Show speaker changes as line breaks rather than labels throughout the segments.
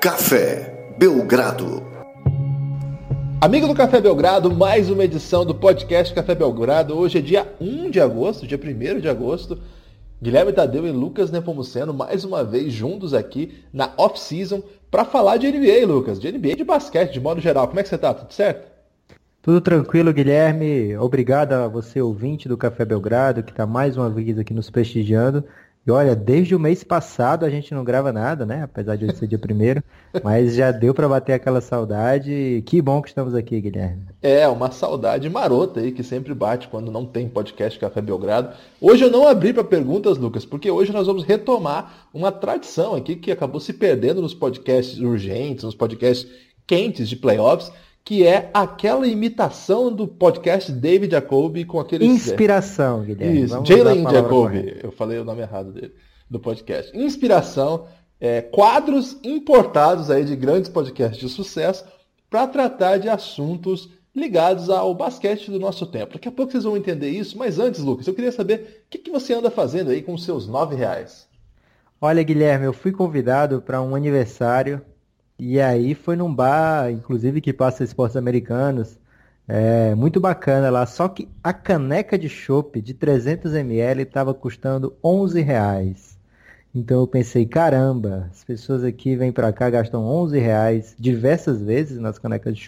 Café Belgrado.
Amigo do Café Belgrado, mais uma edição do podcast Café Belgrado. Hoje é dia 1 de agosto, dia 1 de agosto. Guilherme Tadeu e Lucas Nepomuceno mais uma vez juntos aqui na off-season para falar de NBA, Lucas. De NBA de basquete, de modo geral. Como é que você tá? Tudo certo?
Tudo tranquilo, Guilherme. Obrigado a você, ouvinte do Café Belgrado, que está mais uma vez aqui nos prestigiando. E olha, desde o mês passado a gente não grava nada, né? Apesar de hoje ser dia primeiro. mas já deu para bater aquela saudade. Que bom que estamos aqui, Guilherme.
É, uma saudade marota aí que sempre bate quando não tem podcast Café Belgrado. Hoje eu não abri para perguntas, Lucas, porque hoje nós vamos retomar uma tradição aqui que acabou se perdendo nos podcasts urgentes, nos podcasts quentes de playoffs que é aquela imitação do podcast David Jacoby com aquele.
Inspiração, Guilherme.
Isso, Jalen Jacoby. Eu falei o nome errado dele, do podcast. Inspiração, é, quadros importados aí de grandes podcasts de sucesso para tratar de assuntos ligados ao basquete do nosso tempo. Daqui a pouco vocês vão entender isso, mas antes, Lucas, eu queria saber o que, que você anda fazendo aí com os seus nove reais.
Olha, Guilherme, eu fui convidado para um aniversário e aí foi num bar, inclusive que passa esportes americanos. É, muito bacana lá. Só que a caneca de chopp de 300ml estava custando 11 reais. Então eu pensei, caramba, as pessoas aqui vêm para cá, gastam 11 reais diversas vezes nas canecas de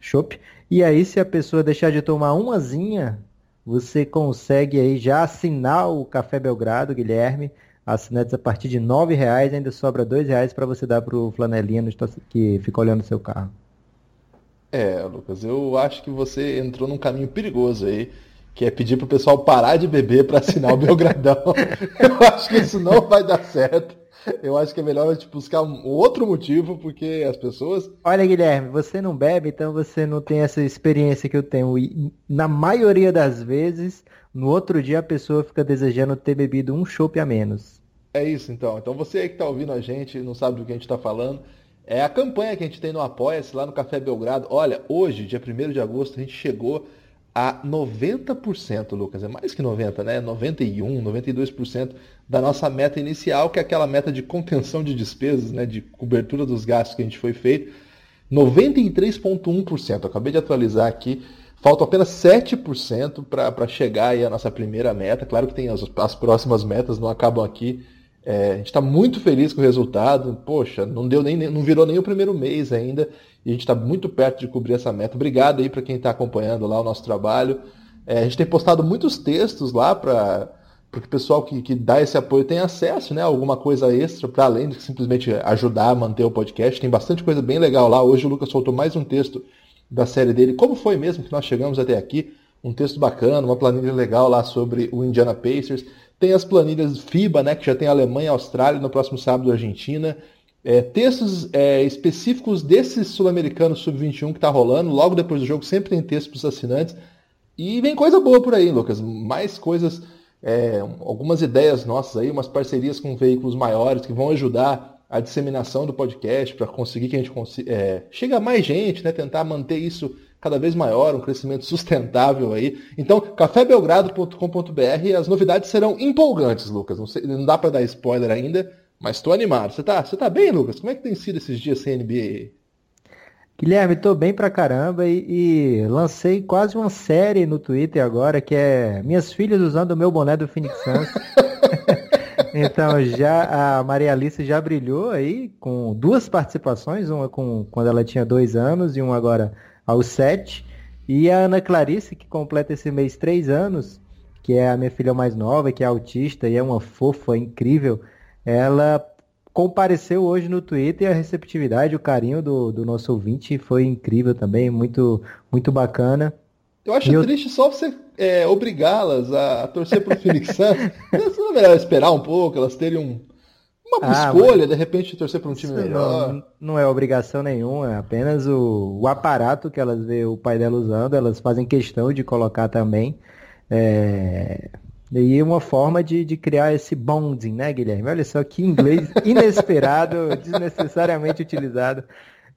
chopp. E aí se a pessoa deixar de tomar umazinha, você consegue aí já assinar o Café Belgrado, Guilherme, assinantes a partir de R$ reais ainda sobra R$ reais para você dar para o flanelinha que fica olhando o seu carro.
É, Lucas, eu acho que você entrou num caminho perigoso aí, que é pedir pro pessoal parar de beber para assinar o Belgradão. eu acho que isso não vai dar certo. Eu acho que é melhor tipo, buscar um outro motivo, porque as pessoas.
Olha, Guilherme, você não bebe, então você não tem essa experiência que eu tenho. E na maioria das vezes, no outro dia a pessoa fica desejando ter bebido um chopp a menos.
É isso então. Então você aí que está ouvindo a gente, não sabe do que a gente está falando, é a campanha que a gente tem no Apoia-se lá no Café Belgrado. Olha, hoje, dia 1 de agosto, a gente chegou a 90%, Lucas. É mais que 90%, né? 91%, 92% da nossa meta inicial, que é aquela meta de contenção de despesas, né? de cobertura dos gastos que a gente foi feito. 93,1%. Acabei de atualizar aqui. Faltam apenas 7% para chegar aí a nossa primeira meta. Claro que tem as, as próximas metas, não acabam aqui. É, a gente está muito feliz com o resultado. Poxa, não deu nem, não virou nem o primeiro mês ainda. E a gente está muito perto de cobrir essa meta. Obrigado aí para quem está acompanhando lá o nosso trabalho. É, a gente tem postado muitos textos lá para que o pessoal que, que dá esse apoio tenha acesso, né? Alguma coisa extra para além de simplesmente ajudar a manter o podcast. Tem bastante coisa bem legal lá. Hoje o Lucas soltou mais um texto da série dele. Como foi mesmo que nós chegamos até aqui? Um texto bacana, uma planilha legal lá sobre o Indiana Pacers. Tem as planilhas FIBA, né, que já tem Alemanha, Austrália, no próximo sábado Argentina. É, textos é, específicos desse sul-americano sub-21 que está rolando. Logo depois do jogo sempre tem texto para os assinantes. E vem coisa boa por aí, Lucas. Mais coisas, é, algumas ideias nossas aí, umas parcerias com veículos maiores que vão ajudar a disseminação do podcast para conseguir que a gente consiga, é, chegue a mais gente, né? Tentar manter isso cada vez maior, um crescimento sustentável aí. Então, cafébelgrado.com.br, as novidades serão empolgantes, Lucas. Não, sei, não dá para dar spoiler ainda, mas estou animado. Você tá, você tá bem, Lucas? Como é que tem sido esses dias sem NBA?
Guilherme, tô bem pra caramba e, e, lancei quase uma série no Twitter agora que é Minhas Filhas usando o meu boné do Phoenix Suns. Então, já a Maria Alice já brilhou aí com duas participações, uma com quando ela tinha dois anos e uma agora aos sete. E a Ana Clarice, que completa esse mês três anos, que é a minha filha mais nova, que é autista e é uma fofa incrível, ela compareceu hoje no Twitter e a receptividade, o carinho do, do nosso ouvinte foi incrível também, muito, muito bacana.
Eu acho triste só você é, obrigá-las a, torcer pro Phoenix Suns. Não é melhor esperar um pouco, elas terem um, uma ah, escolha, de repente torcer para um time melhor.
Não, não, é obrigação nenhuma, é apenas o, o aparato que elas vê o pai dela usando, elas fazem questão de colocar também. É... E uma forma de, de criar esse bonding, né, Guilherme? Olha só que inglês inesperado, desnecessariamente utilizado.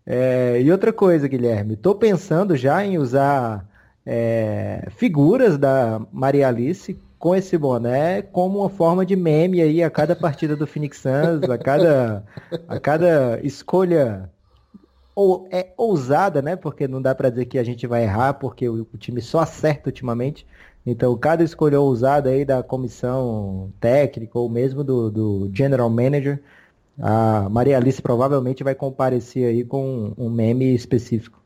É... E outra coisa, Guilherme, estou pensando já em usar é, figuras da Maria Alice com esse boné como uma forma de meme aí a cada partida do Phoenix Suns, a cada, a cada escolha ou é ousada, né? Porque não dá para dizer que a gente vai errar, porque o, o, time só acerta ultimamente. Então, cada escolha ousada aí da comissão técnica ou mesmo do, do general manager, a Maria Alice provavelmente vai comparecer aí com um meme específico.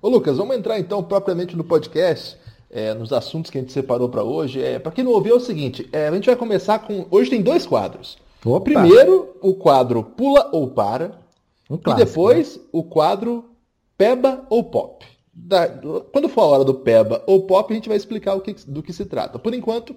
Ô Lucas, vamos entrar então propriamente no podcast, é, nos assuntos que a gente separou para hoje. É, para quem não ouviu, é o seguinte: é, a gente vai começar com. Hoje tem dois quadros. Opa. Primeiro, o quadro Pula ou Para. Um clássico, e depois, né? o quadro Peba ou Pop. Da, quando for a hora do Peba ou Pop, a gente vai explicar o que, do que se trata. Por enquanto,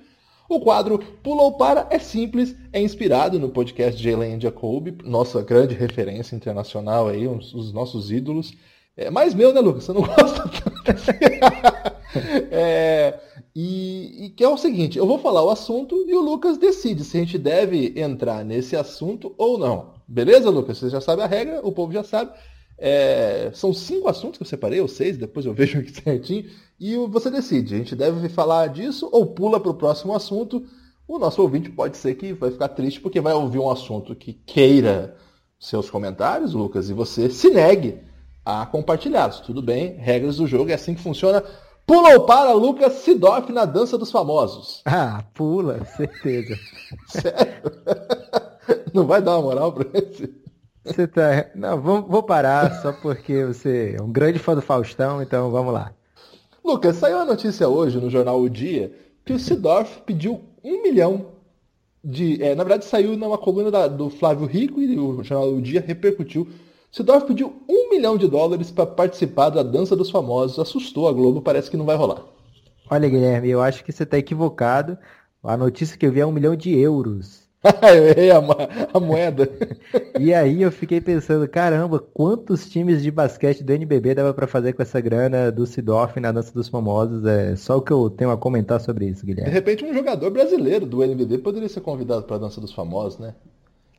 o quadro Pula ou Para é simples, é inspirado no podcast de Elaine Jacob, nossa grande referência internacional aí, os, os nossos ídolos. É mais meu, né, Lucas? Você não gosta tanto assim. é, e, e, que é o seguinte, eu vou falar o assunto e o Lucas decide se a gente deve entrar nesse assunto ou não. Beleza, Lucas? Você já sabe a regra, o povo já sabe. É, são cinco assuntos que eu separei, ou seis, depois eu vejo aqui certinho, e você decide. A gente deve falar disso ou pula para o próximo assunto. O nosso ouvinte pode ser que vai ficar triste porque vai ouvir um assunto que queira seus comentários, Lucas, e você se negue a compartilhá-los. Tudo bem, regras do jogo, é assim que funciona. Pula ou para Lucas Sidorf na dança dos famosos?
Ah, pula, certeza.
Sério? Não vai dar uma moral pra esse?
Você tá. Não, vou, vou parar só porque você é um grande fã do Faustão, então vamos lá.
Lucas, saiu a notícia hoje no jornal O Dia que o Sidorf pediu um milhão de. É, na verdade, saiu numa coluna da, do Flávio Rico e o jornal O Dia repercutiu. Sidorf pediu um milhão de dólares para participar da dança dos famosos. Assustou a Globo, parece que não vai rolar.
Olha, Guilherme, eu acho que você está equivocado. A notícia que eu vi é um milhão de euros.
eu errei a, a, moeda.
e aí eu fiquei pensando, caramba, quantos times de basquete do NBB dava para fazer com essa grana do Sidoff na Dança dos Famosos? É só o que eu tenho a comentar sobre isso, Guilherme.
De repente um jogador brasileiro do NBB poderia ser convidado para a Dança dos Famosos, né?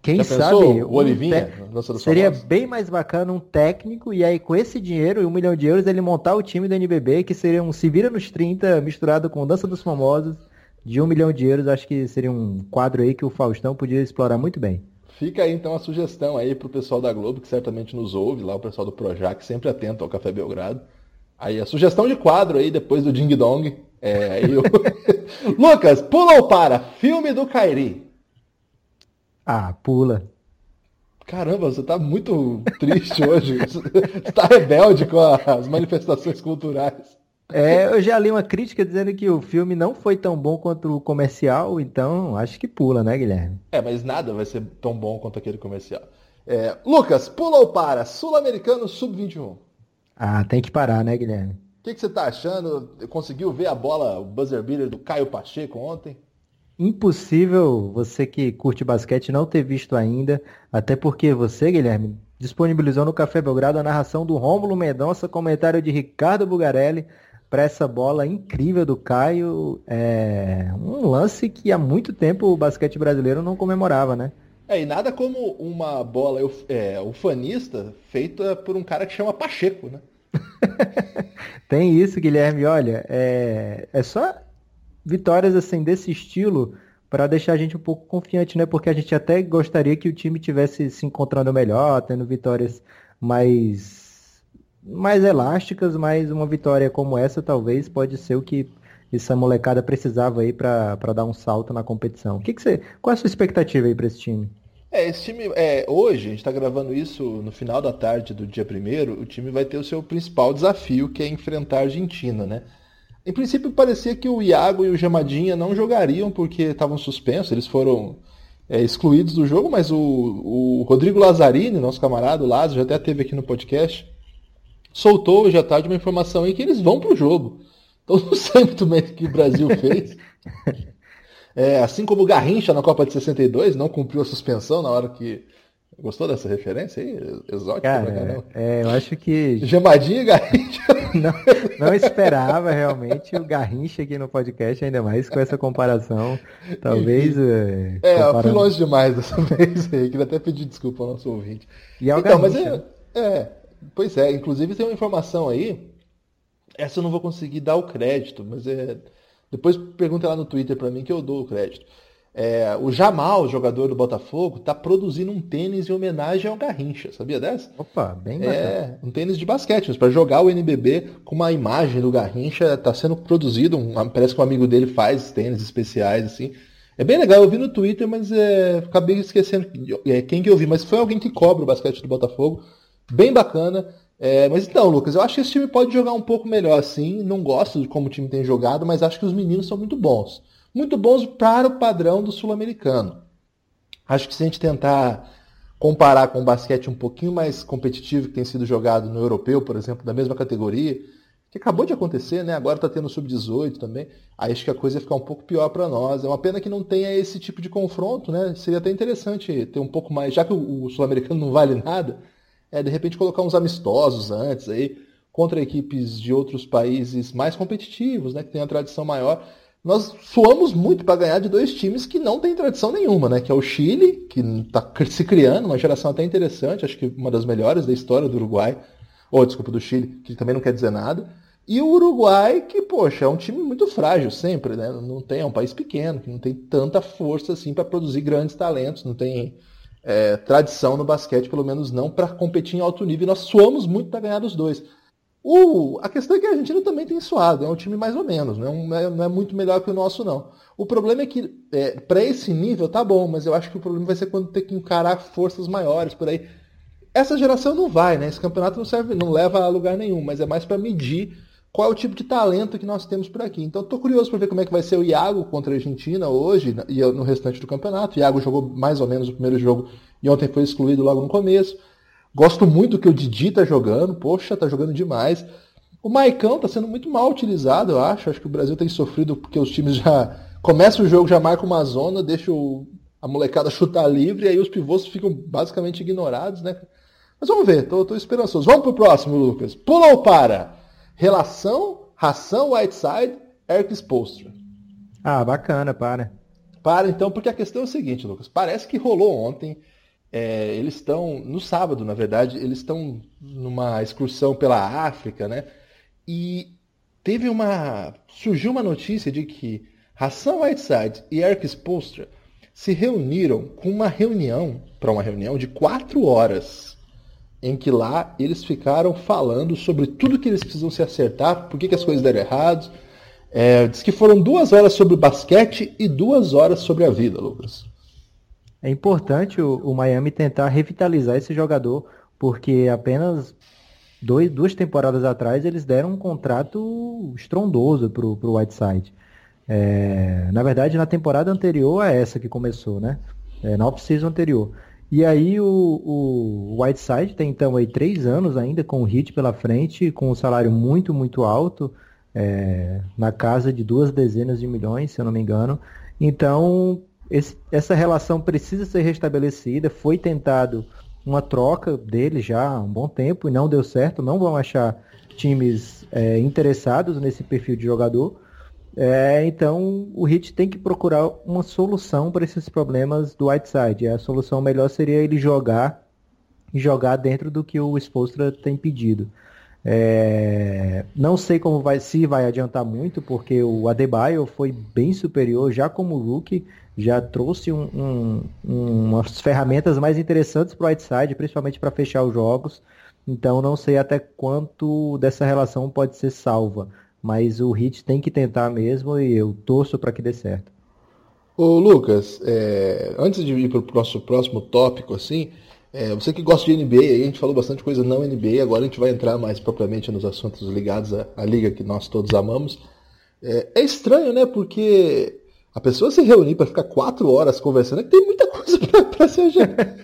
Quem Já sabe
o Olivinha,
um te... seria famosos? bem mais bacana um técnico e aí com esse dinheiro, um milhão de euros, ele montar o time do NBB que seria um se vira nos 30 misturado com Dança dos Famosos de um milhão de euros, acho que seria um quadro aí que o Faustão podia explorar muito bem.
Fica aí então a sugestão aí pro pessoal da Globo, que certamente nos ouve, lá o pessoal do Projac, sempre atento ao Café Belgrado. Aí a sugestão de quadro aí, depois do Ding Dong. É, eu... Lucas, pula ou para? Filme do Kairi.
Ah, pula.
Caramba, você tá muito triste hoje. Você tá rebelde com as manifestações culturais.
É, eu já li uma crítica dizendo que o filme não foi tão bom quanto o comercial, então acho que pula, né, Guilherme?
É, mas nada vai ser tão bom quanto aquele comercial. É, Lucas, pula ou para? Sul-Americano Sub-21.
Ah, tem que parar, né, Guilherme?
O que, que, você tá achando? Conseguiu ver a bola, o buzzer beater do Caio Pacheco ontem?
Impossível você que curte basquete não ter visto ainda, até porque você, Guilherme, disponibilizou no Café Belgrado a narração do Rômulo Mendonça, comentário de Ricardo Bugarelli, para essa bola incrível do Caio. É um lance que há muito tempo o basquete brasileiro não comemorava, né?
É, e nada como uma bola é, ufanista feita por um cara que chama Pacheco, né?
Tem isso, Guilherme. Olha, é, é só vitórias assim desse estilo para deixar a gente um pouco confiante, né? Porque a gente até gostaria que o time tivesse se encontrando melhor, tendo vitórias mais mais elásticas, mas uma vitória como essa talvez pode ser o que essa molecada precisava aí para dar um salto na competição. O que, que você, qual é a sua expectativa aí para esse time?
É, esse time, é, hoje, a gente está gravando isso no final da tarde do dia primeiro, o time vai ter o seu principal desafio, que é enfrentar a Argentina, né? Em princípio, parecia que o Iago e o Jamadinha não jogariam porque estavam suspensos, eles foram é, excluídos do jogo, mas o, o Rodrigo Lazzarini, nosso camarada, o Lázaro, já até teve aqui no podcast, soltou hoje à tarde uma informação aí que eles vão pro jogo. Então não sei muito bem o que o Brasil fez. É, assim como o Garrincha na Copa de 62 não cumpriu a suspensão na hora que. Gostou dessa referência aí? Exótica
Cara, é, eu acho que.
Gemadinho e Garrincha.
Não, não, esperava realmente o Garrincha aqui no podcast, ainda mais com essa comparação. Talvez.
é, é comparando... eu fui longe demais dessa vez aí. Queria até pedir desculpa ao nosso ouvinte.
E é o então, Garrincha. mas
é, é, Pois é, inclusive tem uma informação aí, essa eu não vou conseguir dar o crédito, mas é. Depois pergunta lá no Twitter para mim que eu dou o crédito. É, o Jamal, jogador do Botafogo, está produzindo um tênis em homenagem ao Garrincha, sabia dessa?
Opa, bem
bacana. É, um tênis de basquete, mas para jogar o NBB com uma imagem do Garrincha, está sendo produzido, um, parece que um amigo dele faz tênis especiais, assim. É bem legal, eu vi no Twitter, mas é, acabei esquecendo é, quem que eu vi, mas foi alguém que cobra o basquete do Botafogo, bem bacana. É, mas então, Lucas, eu acho que esse time pode jogar um pouco melhor assim. Não gosto de como o time tem jogado, mas acho que os meninos são muito bons muito bons para o padrão do sul-americano. Acho que se a gente tentar comparar com o basquete um pouquinho mais competitivo que tem sido jogado no europeu, por exemplo, da mesma categoria, que acabou de acontecer, né? Agora está tendo sub-18 também. Aí acho que a coisa ia ficar um pouco pior para nós. É uma pena que não tenha esse tipo de confronto, né? Seria até interessante ter um pouco mais, já que o, sul-americano não vale nada, é de repente colocar uns amistosos antes aí contra equipes de outros países mais competitivos, né? Que tem a tradição maior nós suamos muito para ganhar de dois times que não têm tradição nenhuma, né? Que é o Chile, que está se criando, uma geração até interessante, acho que uma das melhores da história do Uruguai, ou desculpa, do Chile, que também não quer dizer nada. E o Uruguai, que, poxa, é um time muito frágil sempre, né? Não tem, é um país pequeno, que não tem tanta força assim para produzir grandes talentos, não tem é, tradição no basquete, pelo menos não para competir em alto nível. E nós suamos muito para ganhar dos dois. A questão é que a Argentina também tem suado, é um time mais ou menos, não é, não é muito melhor que o nosso, não. O problema é que, é, para esse nível, tá bom, mas eu acho que o problema vai ser quando ter que encarar forças maiores por aí. Essa geração não vai, né? Esse campeonato não serve, não leva a lugar nenhum, mas é mais para medir qual é o tipo de talento que nós temos por aqui. Então estou curioso para ver como é que vai ser o Iago contra a Argentina hoje e no restante do campeonato. O Iago jogou mais ou menos o primeiro jogo e ontem foi excluído logo no começo. Gosto muito que o Didi tá jogando, poxa, tá jogando demais. O Maicão tá sendo muito mal utilizado, eu acho. Acho que o Brasil tem sofrido porque os times já começam o jogo, já marcam uma zona, deixam a molecada chutar livre e aí os pivôs ficam basicamente ignorados, né? Mas vamos ver, tô, tô esperançoso. Vamos pro próximo, Lucas. Pula ou para? Relação, ração, Whiteside, Eric Spolstra.
Ah, bacana, para.
Para então, porque a questão é o seguinte, Lucas. Parece que rolou ontem é, eles estão, no sábado, na verdade, eles estão numa excursão pela África, né? E teve uma. surgiu uma notícia de que Hassan Whiteside e Eric Spolstra se reuniram com uma reunião, para uma reunião de quatro horas, em que lá eles ficaram falando sobre tudo que eles precisam se acertar, por que, as coisas deram errado. É, diz que foram duas horas sobre basquete e duas horas sobre a vida, Lucas.
É importante o, o Miami tentar revitalizar esse jogador, porque apenas dois, duas temporadas atrás eles deram um contrato estrondoso para o Whiteside. É, na verdade, na temporada anterior a essa que começou, né? É, na off-season anterior. E aí o, o Whiteside tem então aí três anos ainda com o hit pela frente, com um salário muito, muito alto, é, na casa de duas dezenas de milhões, se eu não me engano. Então, esse, essa relação precisa ser restabelecida. Foi tentado uma troca dele já há um bom tempo e não deu certo. Não vão achar times é, interessados nesse perfil de jogador. É, então o Hit tem que procurar uma solução para esses problemas do Whiteside. A solução melhor seria ele jogar e jogar dentro do que o Spolstra tem pedido. É, não sei como vai se vai adiantar muito, porque o Adebayo foi bem superior já como rookie já trouxe um, um, umas ferramentas mais interessantes para o Whiteside, principalmente para fechar os jogos. Então não sei até quanto dessa relação pode ser salva. Mas o Hit tem que tentar mesmo e eu torço para que dê certo.
Ô Lucas, é, antes de ir para o nosso próximo tópico, assim, é, você que gosta de NBA, a gente falou bastante coisa não NBA, agora a gente vai entrar mais propriamente nos assuntos ligados à, à liga que nós todos amamos. É, é estranho, né? Porque a pessoa se reunir para ficar quatro horas conversando é que tem muita coisa para se ajeitar.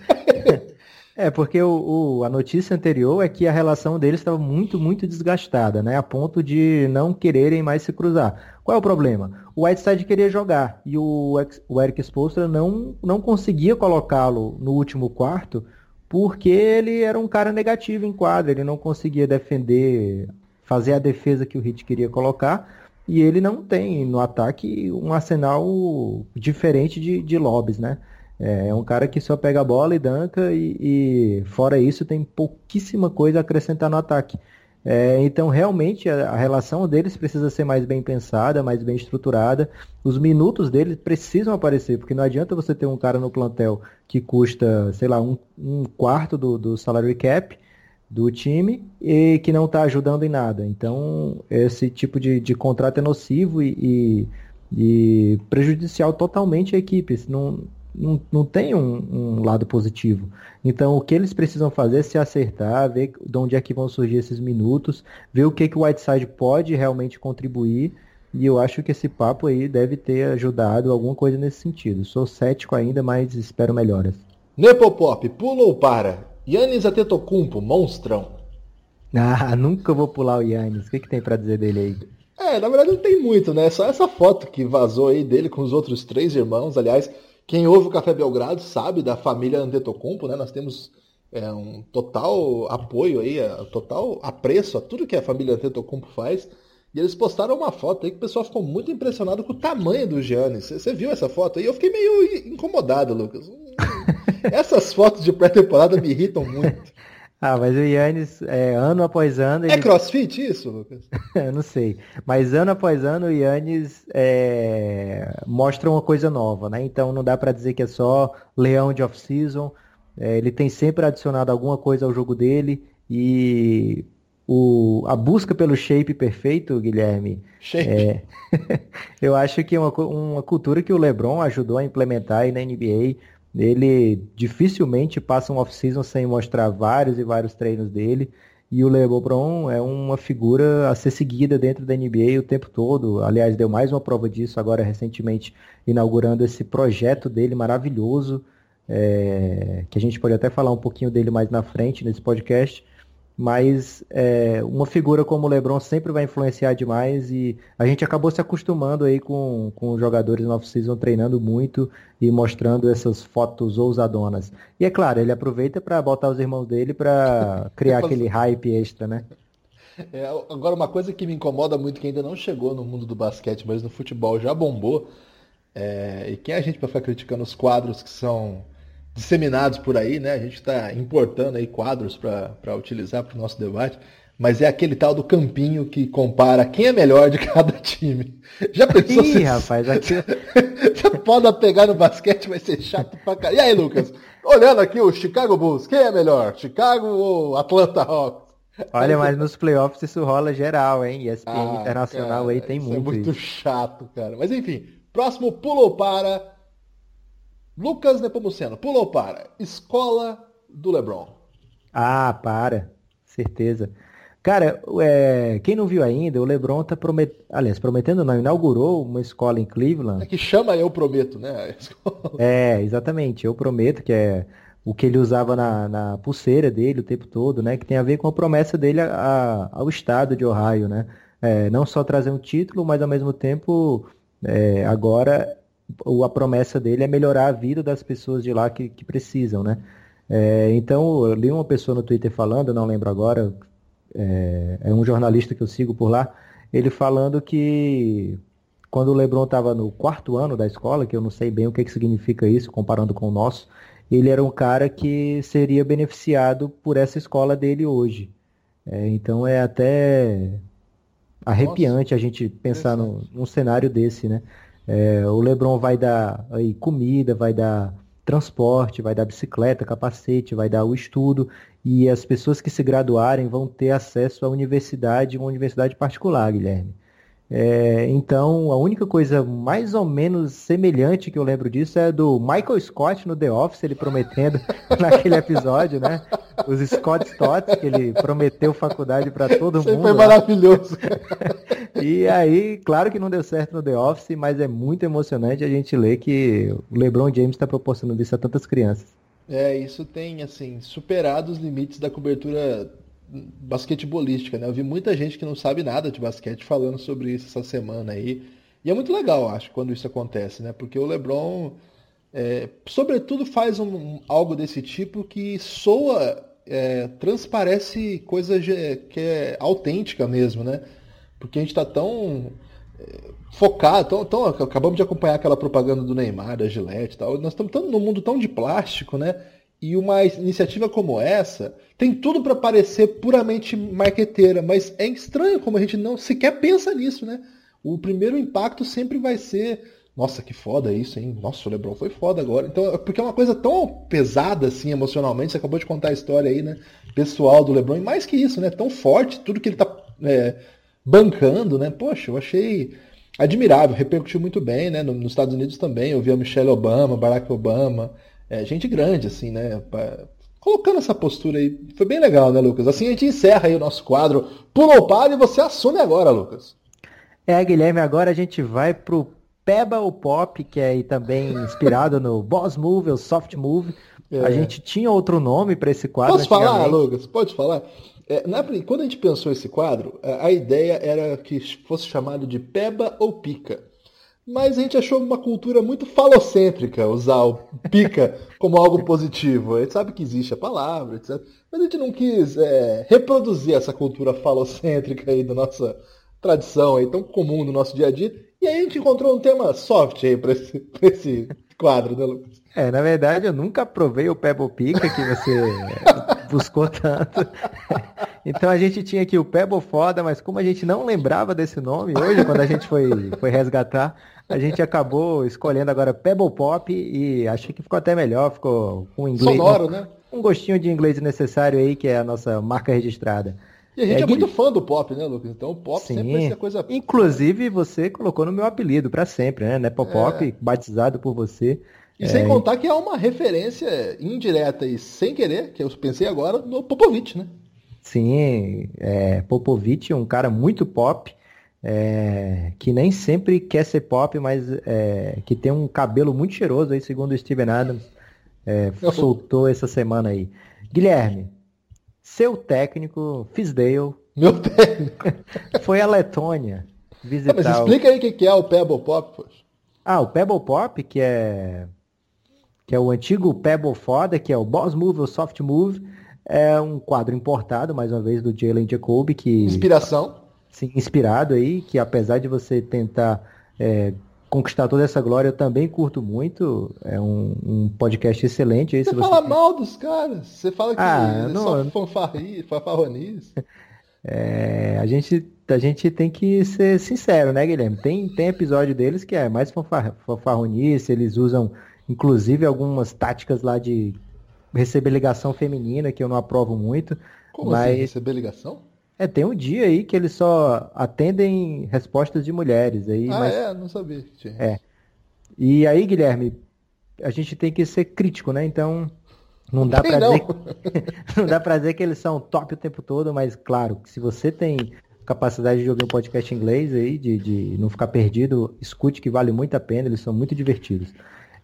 É, porque o, o, a notícia anterior é que a relação deles estava muito, muito desgastada, né? A ponto de não quererem mais se cruzar. Qual é o problema? O Whiteside queria jogar e o, o Eric Spolstra não, não conseguia colocá-lo no último quarto porque ele era um cara negativo em quadra, ele não conseguia defender, fazer a defesa que o Hit queria colocar e ele não tem no ataque um arsenal diferente de, de lobbies, né? É, é um cara que só pega a bola e danca e, e, fora isso tem pouquíssima coisa a acrescentar no ataque. É, então, realmente, a, a, relação deles precisa ser mais bem pensada, mais bem estruturada. Os minutos deles precisam aparecer, porque não adianta você ter um cara no plantel que custa, sei lá, um, um quarto do, do salary cap do time e que não está ajudando em nada. Então, esse tipo de, de contrato é nocivo e, e, e prejudicial totalmente à equipe. Não, não, não tem um, um, lado positivo. Então, o que eles precisam fazer é se acertar, ver de onde é que vão surgir esses minutos, ver o que, que o Whiteside pode realmente contribuir. E eu acho que esse papo aí deve ter ajudado alguma coisa nesse sentido. Sou cético ainda, mas espero melhoras.
Nepopop, pula ou para? Yannis Atetokounmpo, monstrão.
Ah, nunca vou pular o Yannis. O que, que tem para dizer dele aí?
É, na verdade não tem muito, né? Só essa foto que vazou aí dele com os outros três irmãos. Aliás, quem ouve o Café Belgrado sabe da família Antetokounmpo, né? Nós temos é, um total apoio aí, é, total apreço a tudo que a família Antetokounmpo faz. E eles postaram uma foto aí que o pessoal ficou muito impressionado com o tamanho do Giannis. Você viu essa foto aí? Eu fiquei meio incomodado, Lucas. Essas fotos de pré-temporada me irritam muito.
Ah, mas o Yannis, é, ano após ano.
Ele... É crossfit isso, Lucas?
Eu não sei. Mas ano após ano o Yannis é, mostra uma coisa nova, né? Então não dá para dizer que é só leão de off-season. É, ele tem sempre adicionado alguma coisa ao jogo dele e o, a busca pelo shape perfeito, Guilherme.
Shape. É,
eu acho que é uma, uma cultura que o LeBron ajudou a implementar aí na NBA ele dificilmente passa um off-season sem mostrar vários e vários treinos dele. E o LeBron é uma figura a ser seguida dentro da NBA o tempo todo. Aliás, deu mais uma prova disso agora recentemente, inaugurando esse projeto dele maravilhoso, é, que a gente pode até falar um pouquinho dele mais na frente nesse podcast mas é, uma figura como o LeBron sempre vai influenciar demais e a gente acabou se acostumando aí com, com os jogadores no off-season treinando muito e mostrando essas fotos ousadonas. E é claro, ele aproveita para botar os irmãos dele para criar aquele hype extra, né?
É, agora, uma coisa que me incomoda muito, que ainda não chegou no mundo do basquete, mas no futebol já bombou, é, e quem é a gente para ficar criticando os quadros que são disseminados por aí, né? A gente está importando aí quadros para utilizar para o nosso debate, mas é aquele tal do campinho que compara quem é melhor de cada time. Já pensou
Ih, se... rapaz, aqui...
Você pode pegar no basquete, vai ser chato pra caralho. E aí, Lucas? Olhando aqui o Chicago Bulls, quem é melhor? Chicago ou Atlanta Hawks?
Olha, mas nos playoffs isso rola geral, hein? ESPN ah, Internacional cara, aí tem muito.
É muito isso. chato, cara. Mas enfim, próximo pulou para Lucas Nepomuceno, pulou para Escola do Lebron.
Ah, para. Certeza. Cara, é, quem não viu ainda, o LeBron tá prometendo, aliás, prometendo não, inaugurou uma escola em Cleveland.
É que chama Eu Prometo, né?
É, exatamente, Eu Prometo, que é o que ele usava na, na, pulseira dele o tempo todo, né? Que tem a ver com a promessa dele a, a, ao estado de Ohio, né? É, não só trazer um título, mas ao mesmo tempo é, agora a promessa dele é melhorar a vida das pessoas de lá que, que precisam, né? É, então, eu li uma pessoa no Twitter falando, não lembro agora, é, é, um jornalista que eu sigo por lá, ele falando que quando o LeBron estava no quarto ano da escola, que eu não sei bem o que, que significa isso, comparando com o nosso, ele era um cara que seria beneficiado por essa escola dele hoje. É, então é até arrepiante Nossa, a gente pensar num, num cenário desse, né? É, o Lebron vai dar aí, comida, vai dar transporte, vai dar bicicleta, capacete, vai dar o estudo e as pessoas que se graduarem vão ter acesso à universidade, uma universidade particular, Guilherme. É, então, a única coisa mais ou menos semelhante que eu lembro disso é do Michael Scott no The Office, ele prometendo naquele episódio, né? Os Scott Stotts, que ele prometeu faculdade para todo Isso mundo.
Foi maravilhoso.
e aí, claro que não deu certo no The Office, mas é muito emocionante a gente ler que o LeBron James está proporcionando isso a tantas crianças.
É, isso tem, assim, superado os limites da cobertura basquetebolística, né? Eu vi muita gente que não sabe nada de basquete falando sobre isso essa semana aí. E é muito legal, acho, quando isso acontece, né? Porque o LeBron, é, sobretudo, faz um, algo desse tipo que soa, é, transparece coisa que é autêntica mesmo, né? Porque a gente está tão é, focado, tão, tão, acabamos de acompanhar aquela propaganda do Neymar, da Gillette e tal. Nós estamos num mundo tão de plástico, né? E uma iniciativa como essa tem tudo para parecer puramente marqueteira, mas é estranho como a gente não sequer pensa nisso, né? O primeiro impacto sempre vai ser, nossa, que foda isso, hein? Nossa, o LeBron foi foda agora. Então, porque é uma coisa tão pesada assim emocionalmente, você acabou de contar a história aí, né? Pessoal do LeBron, e mais que isso, né? Tão forte, tudo que ele tá é, bancando, né? Poxa, eu achei admirável, repercutiu muito bem, né? Nos Estados Unidos também, eu vi a Michelle Obama, Barack Obama, é, gente grande, assim, né? Colocando essa postura aí. Foi bem legal, né, Lucas? Assim a gente encerra aí o nosso quadro Pulou o Palio e você assume agora, Lucas.
É, Guilherme, agora a gente vai pro Peba ou Pop, que é aí também inspirado no Boss Move, o Soft Move. É. A gente tinha outro nome para esse quadro.
Posso falar, Lucas? Pode falar? É, na, quando a gente pensou esse quadro, a ideia era que fosse chamado de Peba ou Pica. Mas a gente achou uma cultura muito falocêntrica usar o pica como algo positivo. A gente sabe que existe a palavra, etc. Mas a gente não quis é, reproduzir essa cultura falocêntrica aí da nossa tradição aí, tão comum no nosso dia a dia. E aí a gente encontrou um tema soft aí para esse, esse quadro, né, Lucas?
É, na verdade eu nunca provei o Pebble Pica que você buscou tanto. Então a gente tinha aqui o Pebble Foda, mas como a gente não lembrava desse nome hoje, quando a gente foi, foi resgatar, a gente acabou escolhendo agora Pebble Pop e achei que ficou até melhor, ficou com inglês.
Sonoro, né?
Um gostinho de inglês necessário aí, que é a nossa marca registrada.
E a gente é, é muito fã do pop, né, Lucas? Então o pop Sim. sempre vai ser coisa.
Inclusive, você colocou no meu apelido para sempre, né? Nepopop, é. batizado por você.
E é... sem contar que há uma referência indireta e sem querer, que eu pensei agora, no Popovich, né?
Sim, é, Popovich, um cara muito pop, é, que nem sempre quer ser pop, mas é, que tem um cabelo muito cheiroso aí, segundo o Steven Adams, é, soltou essa semana aí. Guilherme, seu técnico, Fisdale.
Meu técnico.
foi a Letônia visitar.
mas explica aí o que é o Pebble Pop, poxa.
Ah, o Pebble Pop, que é que é o antigo Pebble Foda, que é o Boss Move ou Soft Move, é um quadro importado, mais uma vez, do Jalen Jacoby, que...
Inspiração.
Sim, inspirado aí, que apesar de você tentar é, conquistar toda essa glória, eu também curto muito. É um, um podcast excelente. Aí,
você,
você
fala mal dos caras. Você fala que ah, é não, só fanfarronice.
É, a, gente, a gente tem que ser sincero, né, Guilherme? Tem, tem episódio deles que é mais fanfarronice, eles usam inclusive algumas táticas lá de receber ligação feminina, que eu não aprovo muito.
Como assim, mas... assim, receber ligação?
É, tem um dia aí que eles só atendem respostas de mulheres. Aí,
ah,
mas...
é? Não sabia.
É. E aí, Guilherme, a gente tem que ser crítico, né? Então, não dá para dizer, não dá pra dizer que eles são top o tempo todo, mas claro, que se você tem capacidade de ouvir um podcast em inglês aí, de, de não ficar perdido, escute que vale muito a pena, eles são muito divertidos.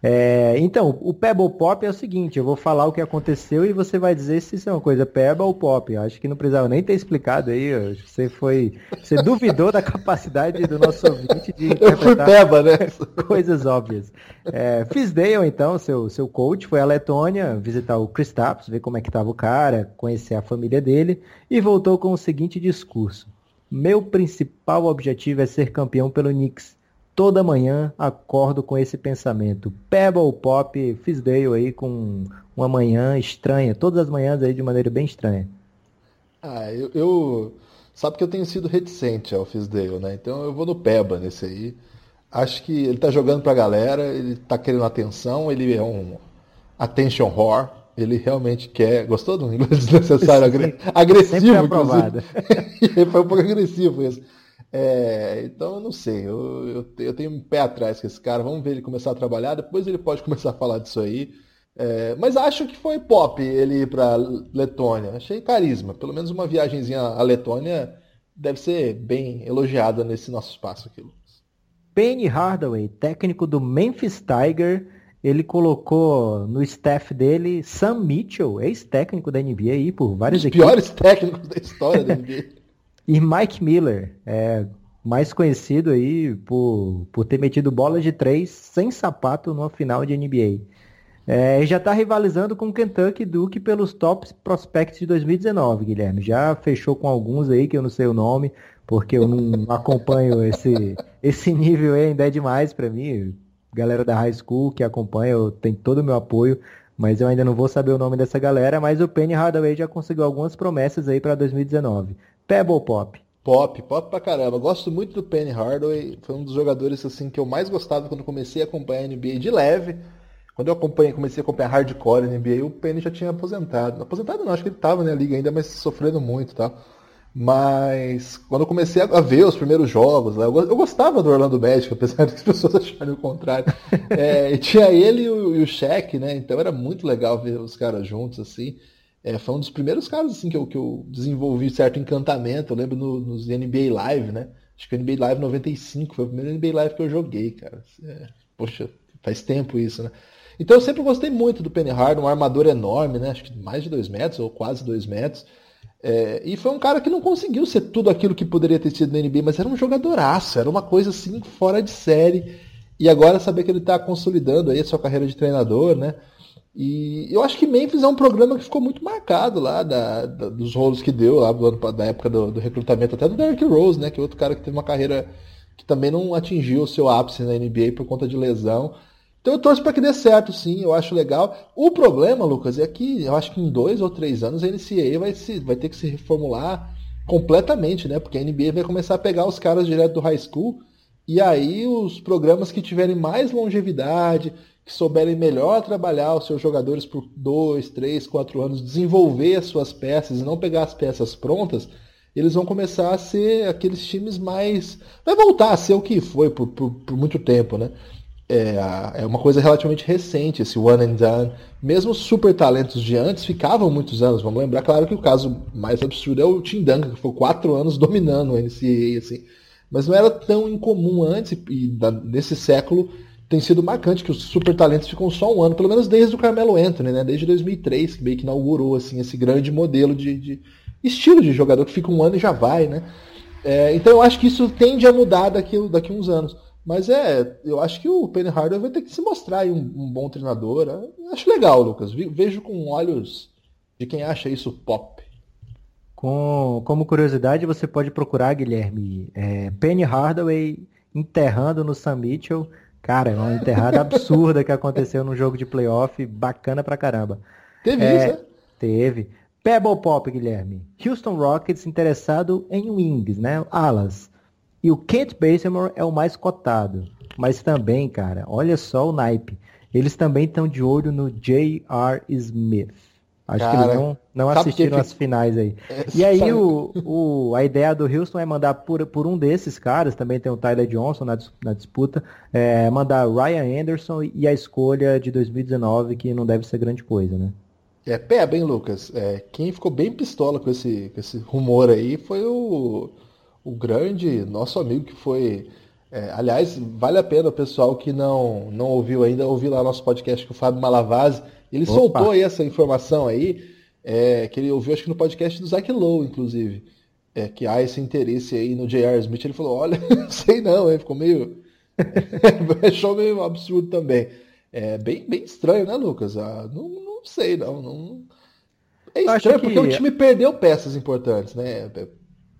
É, então, o Pebble Pop é o seguinte, eu vou falar o que aconteceu e você vai dizer se isso é uma coisa Pebble ou Pop. Eu acho que não precisava nem ter explicado aí, você foi, você duvidou da capacidade do nosso ouvinte de
interpretar Peba, né?
coisas óbvias. É, Fisdale, então, seu, seu coach, foi à Letônia visitar o Kristaps, ver como é que estava o cara, conhecer a família dele e voltou com o seguinte discurso. Meu principal objetivo é ser campeão pelo Knicks toda manhã acordo com esse pensamento. Pebble Pop Fisdale aí com uma manhã estranha, todas as manhãs aí de maneira bem estranha.
Ah, eu, eu... sabe que eu tenho sido reticente ao Fisdale, né? Então eu vou no Peba nesse aí. Acho que ele tá jogando pra galera, ele tá querendo atenção, ele é um attention whore. Ele realmente quer. Gostou do inglês desnecessário? agressivo, inclusive. Foi um pouco agressivo isso. É, então eu não sei, eu, eu, eu, tenho um pé atrás com esse cara, vamos ver ele começar a trabalhar, depois ele pode começar a falar disso aí. É, mas acho que foi pop ele ir para Letônia, achei carisma, pelo menos uma viagemzinha à Letônia deve ser bem elogiada nesse nosso espaço aqui,
Penny Hardaway, técnico do Memphis Tiger, ele colocou no staff dele Sam Mitchell, ex-técnico da NBA aí por vários
equipes. piores técnicos da história da NBA.
E Mike Miller, é, mais conhecido aí por, por ter metido bolas de três sem sapato numa final de NBA. É, já está rivalizando com o Kentucky Duke pelos top prospects de 2019, Guilherme. Já fechou com alguns aí que eu não sei o nome, porque eu não acompanho esse, esse nível aí, ainda é demais para mim. Galera da high school que acompanha, eu tenho todo o meu apoio. mas eu ainda não vou saber o nome dessa galera, mas o Penny Hardaway já conseguiu algumas promessas aí para 2019. Pebble Pop.
Pop, pop pra caramba. Gosto muito do Penny Hardaway. Foi um dos jogadores assim que eu mais gostava quando comecei a acompanhar a NBA de leve. Quando eu acompanhei, comecei a acompanhar hardcore na NBA, o Penny já tinha aposentado. Aposentado não, acho que ele estava na liga ainda, mas sofrendo muito, tá? Mas quando eu comecei a ver os primeiros jogos, eu gostava do Orlando Magic, apesar das pessoas acharem o contrário. É, tinha ele e o, e o Shaq, né? Então era muito legal ver os caras juntos, assim. É, foi um dos primeiros casos assim, que, eu, que eu desenvolvi certo encantamento. Eu lembro no, nos NBA Live, né? Acho que o NBA Live 95 foi o primeiro NBA Live que eu joguei, cara. É, poxa, faz tempo isso, né? Então eu sempre gostei muito do Penny Hardaway, um armador enorme, né? Acho que mais de 2 metros, ou quase 2 metros. É, e foi um cara que não conseguiu ser tudo aquilo que poderia ter sido no NBA, mas era um jogadoraço, era uma coisa assim fora de série. E agora saber que ele está consolidando aí a sua carreira de treinador, né? E eu acho que Memphis é um programa que ficou muito marcado lá da, da, dos rolos que deu lá do, da época do, do, recrutamento, até do Derrick Rose, né? Que é outro cara que teve uma carreira que também não atingiu o seu ápice na NBA por conta de lesão. Então eu torço para que dê certo, sim, eu acho legal. O problema, Lucas, é que eu acho que em dois ou três anos a NCAA vai, se, vai ter que se reformular completamente, né? Porque a NBA vai começar a pegar os caras direto do high school e aí os programas que tiverem mais longevidade, que souberem melhor trabalhar os seus jogadores por dois, três, quatro anos, desenvolver as suas peças e não pegar as peças prontas, eles vão começar a ser aqueles times mais. Vai voltar a ser o que foi por, por, por muito tempo, né? é, é uma coisa relativamente recente, esse one and done. Mesmo os super talentos de antes ficavam muitos anos. Vamos lembrar, claro, que o caso mais absurdo é o Tim Duncan, que ficou quatro anos dominando o NCAA, assim. Mas não era tão incomum antes, e da, nesse século tem sido marcante que os super talentos ficam só um ano, pelo menos desde o Carmelo Anthony, né? Desde 2003, que meio que inaugurou assim, esse grande modelo de, de estilo de jogador que fica um ano e já vai, né? É, então eu acho que isso tende a mudar daqui, daqui uns anos. Mas é, eu acho que o Penny Hardaway vai ter que se mostrar um, um bom treinador. Eu acho legal, Lucas. Vejo com olhos de quem acha isso pop.
Com, como curiosidade, você pode procurar, Guilherme, é, Penny Hardaway enterrando no Sam Mitchell. Cara, é uma enterrada absurda que aconteceu num jogo de playoff, bacana pra caramba.
Teve é, isso, né?
Teve. Pebble Pop, Guilherme. Houston Rockets interessado em wings, né? Alas. E o Kent Bazemore é o mais cotado. Mas também, cara, olha só o naipe. Eles também estão de olho no J.R. Smith. Acho cara, que eles não, não assistiram que... as finais aí. É, e aí o, o, a ideia do Houston é mandar por, por um desses caras, também tem o Tyler Johnson na, na disputa, é, mandar Ryan Anderson e a escolha de 2019, que não deve ser grande coisa, né?
É, pé bem, Lucas. É, quem ficou bem pistola com esse, com esse rumor aí foi o o grande nosso amigo que foi. É, aliás, vale a pena o pessoal que não, não ouviu ainda ouvir lá nosso podcast com o Fábio Malavase. Ele Opa. soltou aí essa informação aí, é, que ele ouviu acho que no podcast do Zach Lowe, inclusive. É, que há esse interesse aí no J.R. Smith. Ele falou, olha, não sei não, hein? ficou meio. Achou meio absurdo também. É bem, bem estranho, né, Lucas? Ah, não, não sei, não. não... É estranho porque o time perdeu peças importantes, né?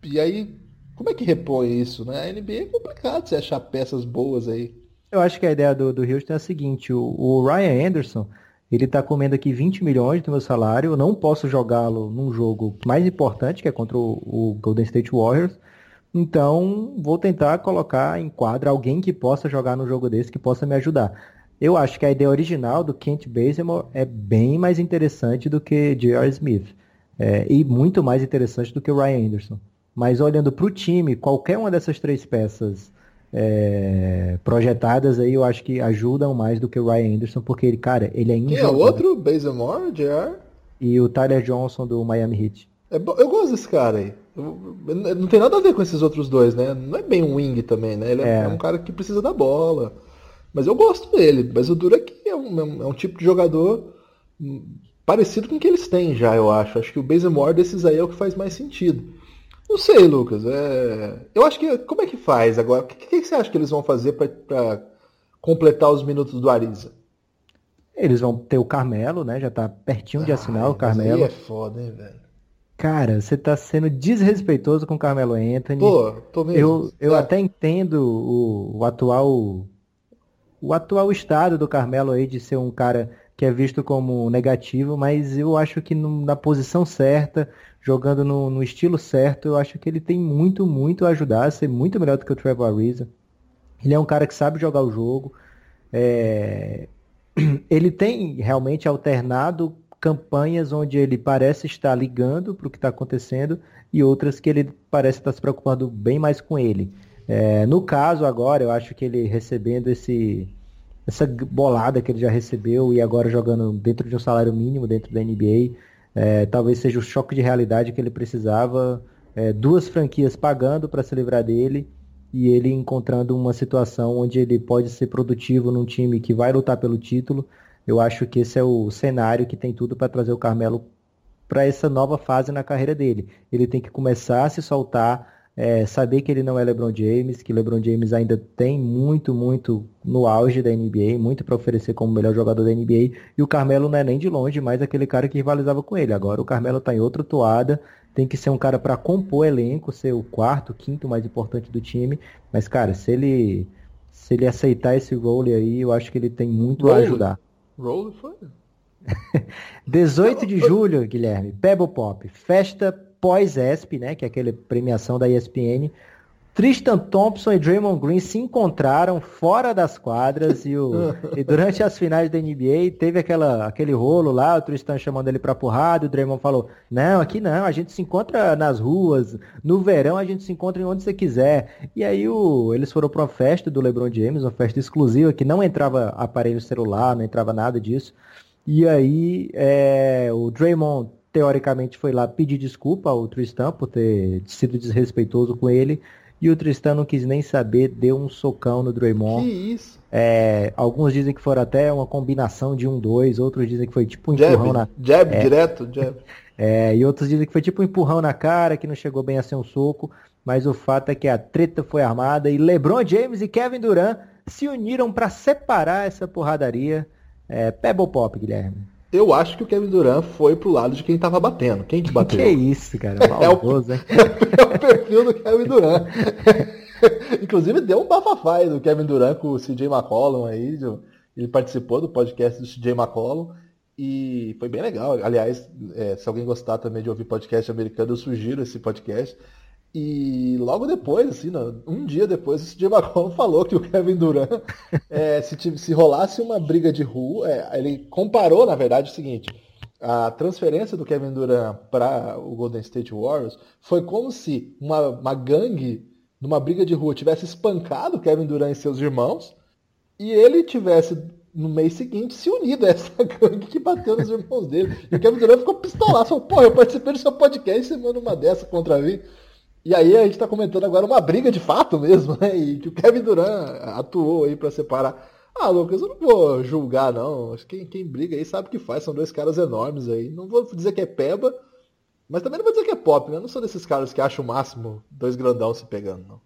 E aí como é que repõe isso, né? A NBA é complicado você achar peças boas aí.
Eu acho que a ideia do, do Houston é a seguinte, o, o Ryan Anderson, ele tá comendo aqui 20 milhões do meu salário, eu não posso jogá-lo num jogo mais importante, que é contra o, o, Golden State Warriors, então vou tentar colocar em quadra alguém que possa jogar no jogo desse, que possa me ajudar. Eu acho que a ideia original do Kent Bazemore é bem mais interessante do que J.R. Smith. É, e muito mais interessante do que o Ryan Anderson. Mas olhando para o time, qualquer uma dessas três peças é, projetadas aí, eu acho que ajudam mais do que o Ryan Anderson, porque ele, cara, ele é
Quem é o outro? Bazemore, JR?
E o Tyler Johnson do Miami Heat.
É, eu gosto desse cara aí. não tem nada a ver com esses outros dois, né? Não é bem um wing também, né? Ele é, é. é um cara que precisa da bola. Mas eu gosto dele. Mas o duro é que é um, é um tipo de jogador parecido com o que eles têm já, eu acho. Acho que o Bazemore desses aí é o que faz mais sentido. Não sei, Lucas. É... Eu acho que. Como é que faz agora? O que, que, você acha que eles vão fazer para completar os minutos do Ariza?
Eles vão ter o Carmelo, né? Já tá pertinho de assinar Ai, o Carmelo.
Aí é foda, hein, velho?
Cara, você tá sendo desrespeitoso com o Carmelo Anthony.
Pô, tô mesmo.
Eu, eu é. até entendo o, o atual o atual estado do Carmelo aí de ser um cara que é visto como negativo, mas eu acho que no, na posição certa, jogando no, no, estilo certo, eu acho que ele tem muito, muito a ajudar a ser muito melhor do que o Trevor Ariza. Ele é um cara que sabe jogar o jogo. É... Ele tem realmente alternado campanhas onde ele parece estar ligando para o que está acontecendo e outras que ele parece estar se preocupando bem mais com ele. É, no caso agora, eu acho que ele recebendo esse essa bolada que ele já recebeu e agora jogando dentro de um salário mínimo dentro da NBA, é, talvez seja o choque de realidade que ele precisava. É, duas franquias pagando para se livrar dele e ele encontrando uma situação onde ele pode ser produtivo num time que vai lutar pelo título. Eu acho que esse é o cenário que tem tudo para trazer o Carmelo para essa nova fase na carreira dele. Ele tem que começar a se soltar, é, saber que ele não é LeBron James, que LeBron James ainda tem muito, muito no auge da NBA, muito para oferecer como melhor jogador da NBA, e o Carmelo não é nem de longe mais aquele cara que rivalizava com ele. Agora o Carmelo está em outra toada, tem que ser um cara para compor elenco, ser o quarto, quinto mais importante do time, mas cara, se ele se ele aceitar esse role aí, eu acho que ele tem muito role. a ajudar.
Role foi?
18 de julho, Guilherme, Pebble Pop, festa pós-ESP, né, que é aquela premiação da ESPN, Tristan Thompson e Draymond Green se encontraram fora das quadras e, o, e durante as finais da NBA teve aquela, aquele rolo lá, o Tristan chamando ele pra porrada, o Draymond falou, não, aqui não, a gente se encontra nas ruas, no verão a gente se encontra em onde você quiser. E aí o, eles foram pra uma festa do LeBron James, uma festa exclusiva, que não entrava aparelho celular, não entrava nada disso. E aí é, o Draymond teoricamente foi lá pedir desculpa ao Tristan por ter sido desrespeitoso com ele. E o Tristan não quis nem saber, deu um socão no Draymond.
Que isso?
É, alguns dizem que foram até uma combinação de um, dois, outros dizem que foi tipo um jab, empurrão na.
Jab, é, direto, jab.
É, e outros dizem que foi tipo um empurrão na cara, que não chegou bem a ser um soco. Mas o fato é que a treta foi armada e LeBron James e Kevin Durant se uniram para separar essa porradaria. É, Pebble Pop, Guilherme.
Eu acho que o Kevin Durant foi pro lado de quem tava batendo. Quem que bateu?
Que isso, cara? Maldoso,
é, o, é o perfil do Kevin Durant. Inclusive deu um bafafá do Kevin Durant com o CJ McCollum aí. Ele participou do podcast do CJ McCollum e foi bem legal. Aliás, é, se alguém gostar também de ouvir podcast americano, eu sugiro esse podcast. E logo depois, assim, um dia depois, o McCollum falou que o Kevin Durant, é, se, se rolasse uma briga de rua, é, ele comparou, na verdade, o seguinte: a transferência do Kevin Durant para o Golden State Warriors foi como se uma, uma gangue, numa briga de rua, tivesse espancado o Kevin Durant e seus irmãos, e ele tivesse no mês seguinte se unido a essa gangue que bateu nos irmãos dele. E o Kevin Durant ficou pistolado, falou, pô, eu participei do seu podcast você manda uma dessa contra mim. E aí a gente está comentando agora uma briga de fato mesmo, né? E que o Kevin Durant atuou aí para separar. Ah, Lucas, eu não vou julgar, não. Quem, quem briga aí sabe o que faz. São dois caras enormes aí. Não vou dizer que é peba, mas também não vou dizer que é pop, né? Eu não sou desses caras que acham o máximo dois grandão se pegando, não.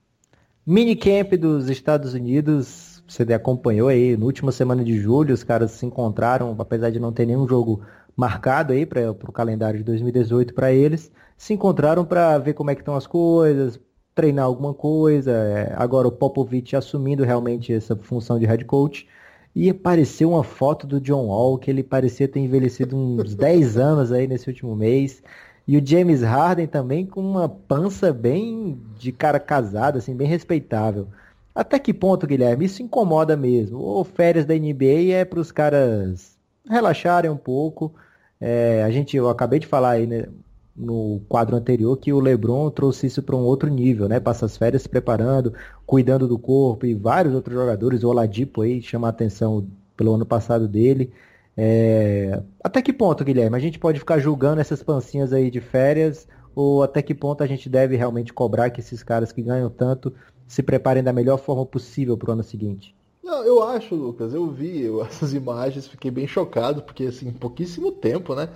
Minicamp dos Estados Unidos, você acompanhou aí, na última semana de julho, os caras se encontraram, apesar de não ter nenhum jogo marcado aí para o calendário de 2018 para eles se encontraram para ver como é que estão as coisas, treinar alguma coisa. É, agora o Popovich assumindo realmente essa função de head coach. E apareceu uma foto do John Wall, que ele parecia ter envelhecido uns 10 anos aí nesse último mês. E o James Harden também com uma pança bem de cara casado, assim, bem respeitável. Até que ponto, Guilherme? Isso incomoda mesmo. Ou férias da NBA é para os caras relaxarem um pouco. É, a gente, eu acabei de falar aí, né? no quadro anterior que o LeBron trouxe isso para um outro nível, né? Passa as férias se preparando, cuidando do corpo e vários outros jogadores, o Oladipo aí chama a atenção pelo ano passado dele. É... Até que ponto, Guilherme, a gente pode ficar julgando essas pancinhas aí de férias ou até que ponto a gente deve realmente cobrar que esses caras que ganham tanto se preparem da melhor forma possível para o ano seguinte?
Não, eu acho, Lucas, eu vi essas imagens, fiquei bem chocado, porque assim, pouquíssimo tempo, né?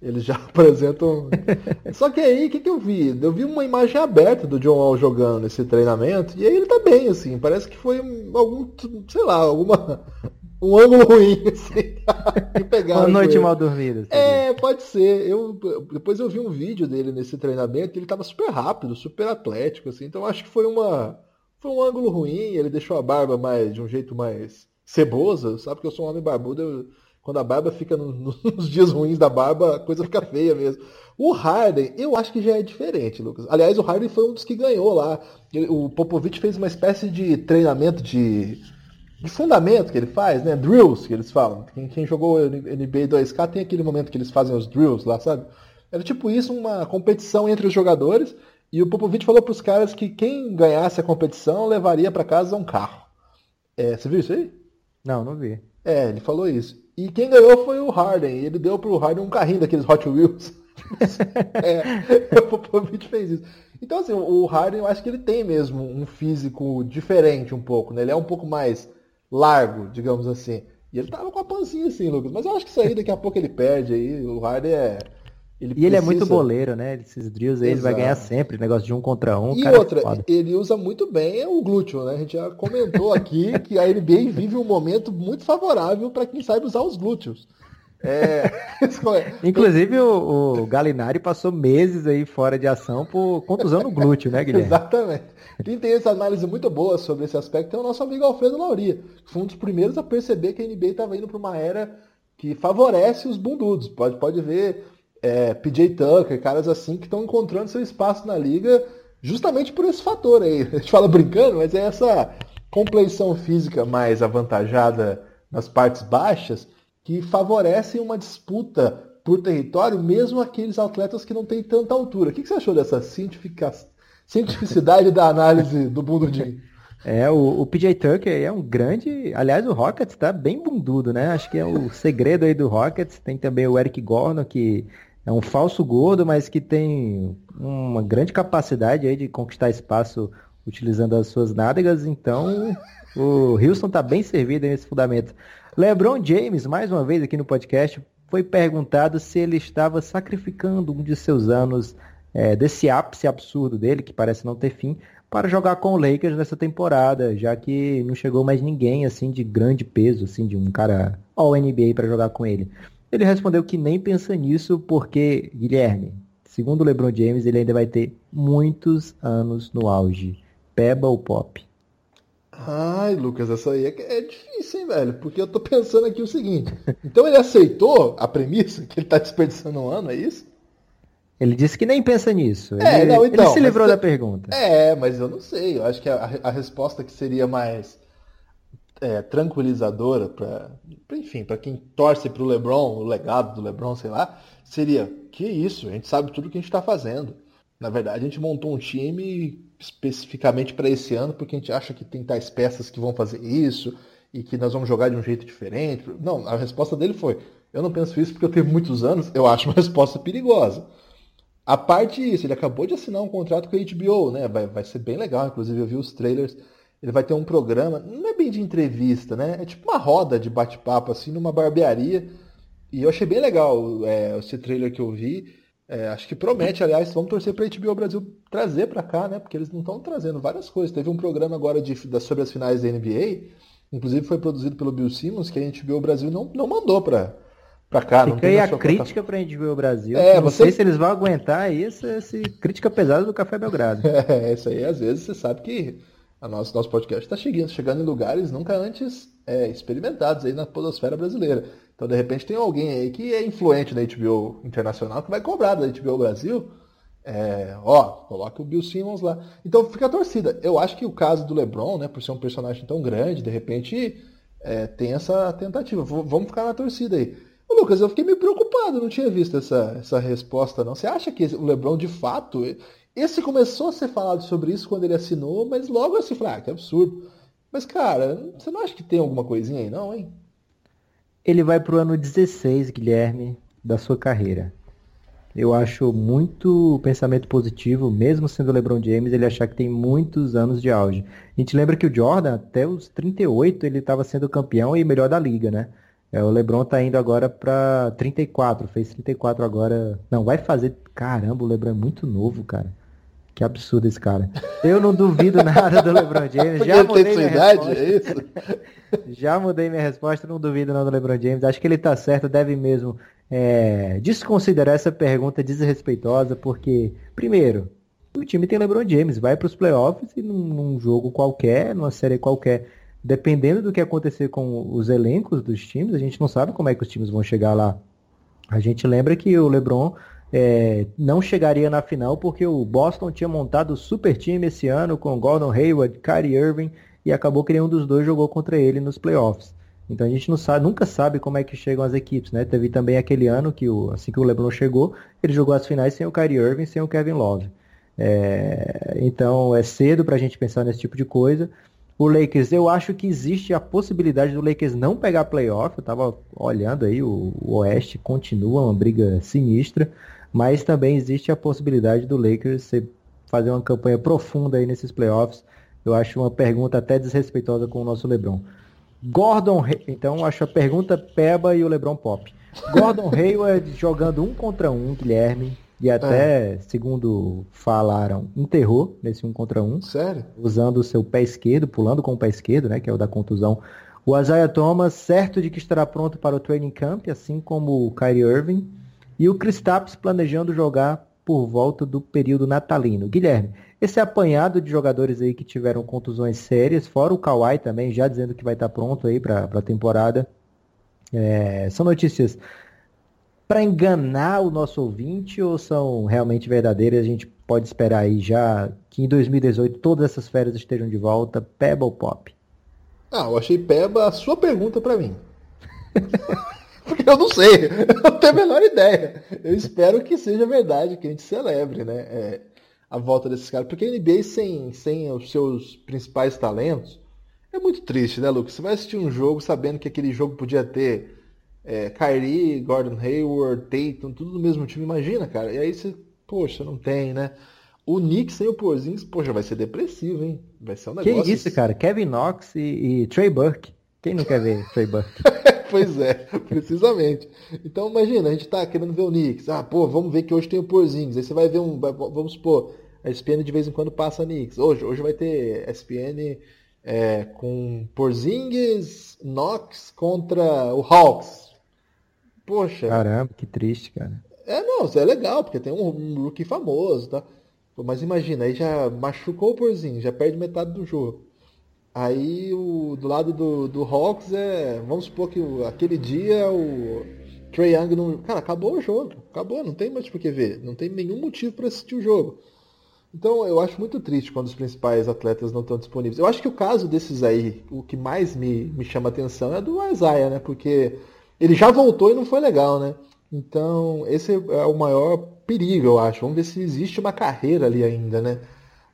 Eles já apresentam. Só que aí, o que, que eu vi? Eu vi uma imagem aberta do John Wall jogando esse treinamento, e aí ele tá bem, assim. Parece que foi algum, sei lá, alguma. Um ângulo ruim, assim.
uma noite mal dormida.
É, pode ser. Eu, depois eu vi um vídeo dele nesse treinamento, ele tava super rápido, super atlético, assim. Então acho que foi uma. Foi um ângulo ruim, ele deixou a barba mais de um jeito mais cebosa, sabe? Porque eu sou um homem barbudo, eu quando a barba fica no, nos dias ruins da barba, a coisa fica feia mesmo. O Harden, eu acho que já é diferente, Lucas. Aliás, o Harden foi um dos que ganhou lá. O Popovich fez uma espécie de treinamento de, de fundamento que ele faz, né? Drills, que eles falam. Quem, quem jogou NBA 2K tem aquele momento que eles fazem os drills lá, sabe? Era tipo isso, uma competição entre os jogadores. E o Popovich falou para os caras que quem ganhasse a competição levaria para casa um carro. É, você viu isso aí?
Não, não vi.
É, ele falou isso. E quem ganhou foi o Harden. Ele deu pro Harden um carrinho daqueles Hot Wheels. é, o Popovich fez isso. Então, assim, o Harden, eu acho que ele tem mesmo um físico diferente um pouco, né? Ele é um pouco mais largo, digamos assim. E ele tava com a pancinha assim, Lucas. Mas eu acho que isso aí daqui a pouco ele perde aí. O Harden é
ele e precisa... ele é muito boleiro, né? Esses drills aí ele vai ganhar sempre, negócio de um contra um.
E é outra, é ele usa muito bem o glúteo, né? A gente já comentou aqui que a NBA vive um momento muito favorável para quem sabe usar os glúteos. É...
Inclusive o, o, Galinari passou meses aí fora de ação por contusão no glúteo, né, Guilherme?
Exatamente. Quem tem essa análise muito boa sobre esse aspecto é o nosso amigo Alfredo Lauria, que foi um dos primeiros a perceber que a NBA estava indo para uma era que favorece os bundudos. Pode, pode ver é, PJ Tucker, caras assim que estão encontrando seu espaço na liga justamente por esse fator aí. A gente fala brincando, mas é essa compleição física mais avantajada nas partes baixas que favorece uma disputa por território, mesmo aqueles atletas que não têm tanta altura. O que você achou dessa cientificidade da análise do bundudinho?
É, o, o, PJ Tucker é um grande. Aliás, o Rockets tá bem bundudo, né? Acho que é o segredo aí do Rockets. Tem também o Eric Gordon, que é um falso gordo, mas que tem uma grande capacidade aí de conquistar espaço utilizando as suas nádegas. Então, o Houston está bem servido nesse fundamento. LeBron James, mais uma vez aqui no podcast, foi perguntado se ele estava sacrificando um de seus anos é, desse ápice absurdo dele, que parece não ter fim, para jogar com o Lakers nessa temporada, já que não chegou mais ninguém assim de grande peso, assim, de um cara all NBA para jogar com ele. Ele respondeu que nem pensa nisso porque, Guilherme, segundo o LeBron James, ele ainda vai ter muitos anos no auge. Peba ou pop?
Ai, Lucas, essa aí é, é, difícil, hein, velho? Porque eu tô pensando aqui o seguinte. Então ele aceitou a premissa que ele tá desperdiçando um ano, é isso?
Ele disse que nem pensa nisso. É, ele, não, então, ele se livrou da pergunta.
É, mas eu não sei. Eu acho que a, a resposta que seria mais é, tranquilizadora para, enfim, para quem torce para o LeBron, o legado do LeBron, sei lá, seria que isso, a gente sabe tudo que a gente está fazendo. Na verdade, a gente montou um time especificamente para esse ano porque a gente acha que tem tais peças que vão fazer isso e que nós vamos jogar de um jeito diferente. Não, a resposta dele foi: eu não penso isso porque eu tenho muitos anos. Eu acho uma resposta perigosa. A parte disso, ele acabou de assinar um contrato com a HBO, né? Vai, vai ser bem legal. Inclusive, eu vi os trailers ele vai ter um programa, não é bem de entrevista, né? É tipo uma roda de bate-papo, assim, numa barbearia. E eu achei bem legal é, esse trailer que eu vi. É, acho que promete, aliás, vamos torcer para a HBO Brasil trazer para cá, né? Porque eles não estão trazendo várias coisas. Teve um programa agora de, sobre as finais da NBA, inclusive foi produzido pelo Bill Simmons, que a HBO Brasil não, não mandou para para cá.
Fica aí a crítica para a HBO Brasil. É, não você... sei se eles vão aguentar isso, essa crítica pesada do Café Belgrado.
É, isso aí às vezes você sabe que a nosso, nosso podcast está chegando, chegando em lugares nunca antes é, experimentados aí na podosfera brasileira. Então, de repente, tem alguém aí que é influente na HBO internacional que vai cobrar da HBO Brasil. É, ó, coloca o Bill Simmons lá. Então fica a torcida. Eu acho que o caso do LeBron, né, por ser um personagem tão grande, de repente é, tem essa tentativa. V vamos ficar na torcida aí. Ô, Lucas, eu fiquei meio preocupado, não tinha visto essa, essa resposta, não. Você acha que o LeBron, de fato, esse começou a ser falado sobre isso quando ele assinou, mas logo assim, falei, ah, que absurdo. Mas, cara, você não acha que tem alguma coisinha aí, não, hein?
Ele vai pro ano 16, Guilherme, da sua carreira. Eu acho muito pensamento positivo, mesmo sendo o LeBron James, ele achar que tem muitos anos de auge. A gente lembra que o Jordan, até os 38, ele estava sendo campeão e melhor da liga, né? É, o LeBron tá indo agora para 34, fez 34 agora. Não, vai fazer. Caramba, o LeBron é muito novo, cara. Que absurdo esse cara. Eu não duvido nada do LeBron James. Já mudei minha idade, resposta. é isso? Já mudei minha resposta, não duvido nada do LeBron James. Acho que ele tá certo, deve mesmo é, desconsiderar essa pergunta desrespeitosa, porque, primeiro, o time tem LeBron James, vai para os playoffs e num, num, jogo qualquer, numa série qualquer, dependendo do que acontecer com os elencos dos times, a gente não sabe como é que os times vão chegar lá. A gente lembra que o LeBron é, não chegaria na final porque o Boston tinha montado o super time esse ano com Gordon Hayward, Kyrie Irving e acabou que nenhum dos dois jogou contra ele nos playoffs. Então a gente não sabe, nunca sabe como é que chegam as equipes, né? Teve também aquele ano que o, assim que o LeBron chegou, ele jogou as finais sem o Kyrie Irving, sem o Kevin Love. É, então é cedo para a gente pensar nesse tipo de coisa. O Lakers, eu acho que existe a possibilidade do Lakers não pegar playoff. Eu estava olhando aí, o, o Oeste continua uma briga sinistra, mas também existe a possibilidade do Lakers fazer uma campanha profunda aí nesses playoffs. Eu acho uma pergunta até desrespeitosa com o nosso LeBron. Gordon, então acho a pergunta Peba e o LeBron Pop. Gordon Hayward jogando um contra um, Guilherme, e até, é. segundo falaram, enterrou nesse um contra um.
Sério?
Usando o seu pé esquerdo, pulando com o pé esquerdo, né? Que é o da contusão. O Isaiah Thomas, certo de que estará pronto para o training camp, assim como o Kyrie Irving. E o Kristaps planejando jogar por volta do período natalino. Guilherme, esse apanhado de jogadores aí que tiveram contusões sérias, fora o Kawhi também, já dizendo que vai estar pronto aí para a temporada. É, são notícias para enganar o nosso ouvinte ou são realmente verdadeiras? A gente pode esperar aí já que em 2018 todas essas férias estejam de volta, Peba ou Pop?
Ah, eu achei Peba a sua pergunta para mim. Porque eu não sei, eu não tenho a menor ideia. Eu espero que seja verdade, que a gente celebre, né? É, a volta desses caras. Porque a NBA sem, sem os seus principais talentos é muito triste, né, Lucas? Você vai assistir um jogo sabendo que aquele jogo podia ter é, Kyrie, Gordon Hayward, Tatum, tudo no mesmo time, imagina, cara. E aí você, poxa, não tem, né? O Knicks sem o Porzingis, poxa, vai ser depressivo, hein? Vai ser um negócio...
Que isso, cara? Kevin Knox e, e Trey Burke. Quem não quer ver Trey Burke?
pois é, precisamente. Então imagina, a gente tá querendo ver o Knicks. Ah, pô, vamos ver que hoje tem o Porzingis. Aí você vai ver um, vamos supor, a ESPN de vez em quando passa Knicks. Hoje, hoje vai ter ESPN é, com Porzingis, Knox contra o Hawks. Poxa.
Caramba, que triste, cara.
É, não, é legal, porque tem um, um rookie famoso, tá? Mas imagina, aí já machucou o Porzinho, já perde metade do jogo. Aí o, do lado do, do Hawks é. Vamos supor que o, aquele dia o Trey Young não. Cara, acabou o jogo. Acabou, não tem mais por que ver. Não tem nenhum motivo para assistir o jogo. Então eu acho muito triste quando os principais atletas não estão disponíveis. Eu acho que o caso desses aí, o que mais me, me chama atenção é do Isaiah, né? Porque ele já voltou e não foi legal, né? Então, esse é o maior perigo, eu acho. Vamos ver se existe uma carreira ali ainda, né?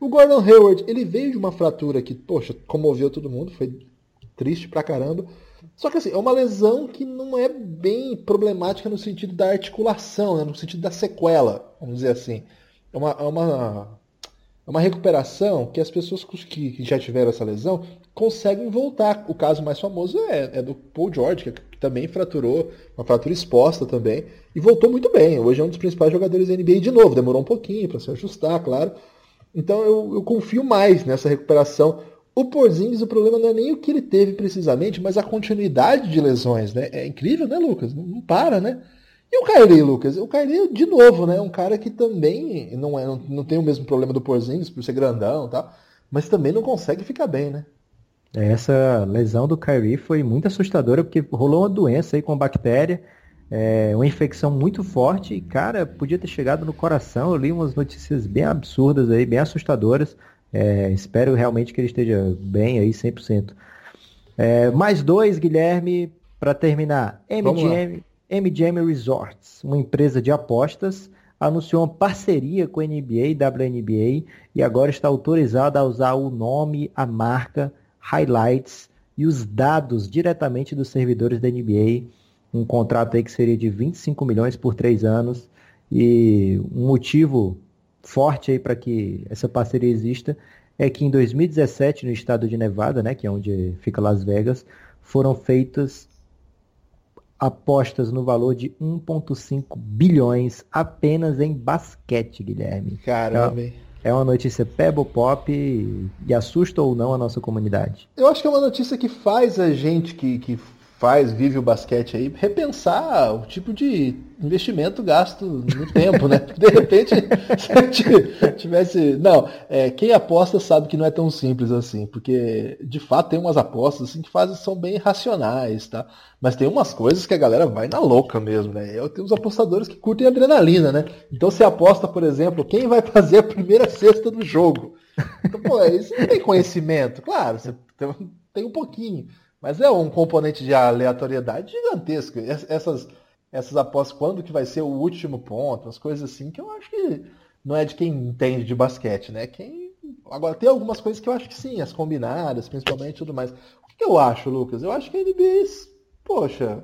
O Gordon Hayward, ele veio de uma fratura que, poxa, comoveu todo mundo, foi triste pra caramba. Só que assim, é uma lesão que não é bem problemática no sentido da articulação, né? no sentido da sequela, vamos dizer assim. É uma, é uma, é uma recuperação que as pessoas que, que já tiveram essa lesão conseguem voltar. O caso mais famoso é, é do Paul George, que também fraturou, uma fratura exposta também, e voltou muito bem. Hoje é um dos principais jogadores da NBA de novo, demorou um pouquinho para se ajustar, claro. Então eu, eu, confio mais nessa recuperação. O Porzingis, o problema não é nem o que ele teve precisamente, mas a continuidade de lesões, né? É incrível, né, Lucas? Não, não para, né? E o Kyrie, Lucas? O Kyrie, de novo, né? Um cara que também não, é, não, não tem o mesmo problema do Porzingis, por ser grandão e tal, mas também não consegue ficar bem, né?
Essa lesão do Kyrie foi muito assustadora, porque rolou uma doença aí com bactéria, é, uma infecção muito forte, e, cara, podia ter chegado no coração. Eu li umas notícias bem absurdas aí, bem assustadoras. É, espero realmente que ele esteja bem aí, 100%. É, mais dois, Guilherme, para terminar. MGM, MGM Resorts, uma empresa de apostas, anunciou uma parceria com a NBA e WNBA e agora está autorizada a usar o nome, a marca highlights e os dados diretamente dos servidores da NBA. Um contrato aí que seria de 25 milhões por três anos. E um motivo forte aí para que essa parceria exista é que em 2017, no estado de Nevada, né, que é onde fica Las Vegas, foram feitas apostas no valor de 1,5 bilhões apenas em basquete, Guilherme.
Caramba, hein?
É uma notícia pebble pop e assusta ou não a nossa comunidade?
Eu acho que é uma notícia que faz a gente que, que faz, vive o basquete aí, repensar o tipo de investimento gasto no tempo, né? De repente, se tivesse. Não, é, quem aposta sabe que não é tão simples assim, porque de fato tem umas apostas assim, que fazem, são bem racionais, tá? Mas tem umas coisas que a galera vai na louca mesmo, né? Eu tenho uns apostadores que curtem adrenalina, né? Então você aposta, por exemplo, quem vai fazer a primeira cesta do jogo. Então, pô, isso não tem conhecimento. Claro, você tem um pouquinho. Mas é um componente de aleatoriedade gigantesco. Essas, essas apostas, quando que vai ser o último ponto, as coisas assim, que eu acho que não é de quem entende de basquete, né? Quem... Agora, tem algumas coisas que eu acho que sim, as combinadas, principalmente tudo mais. O que eu acho, Lucas? Eu acho que a NBA, poxa,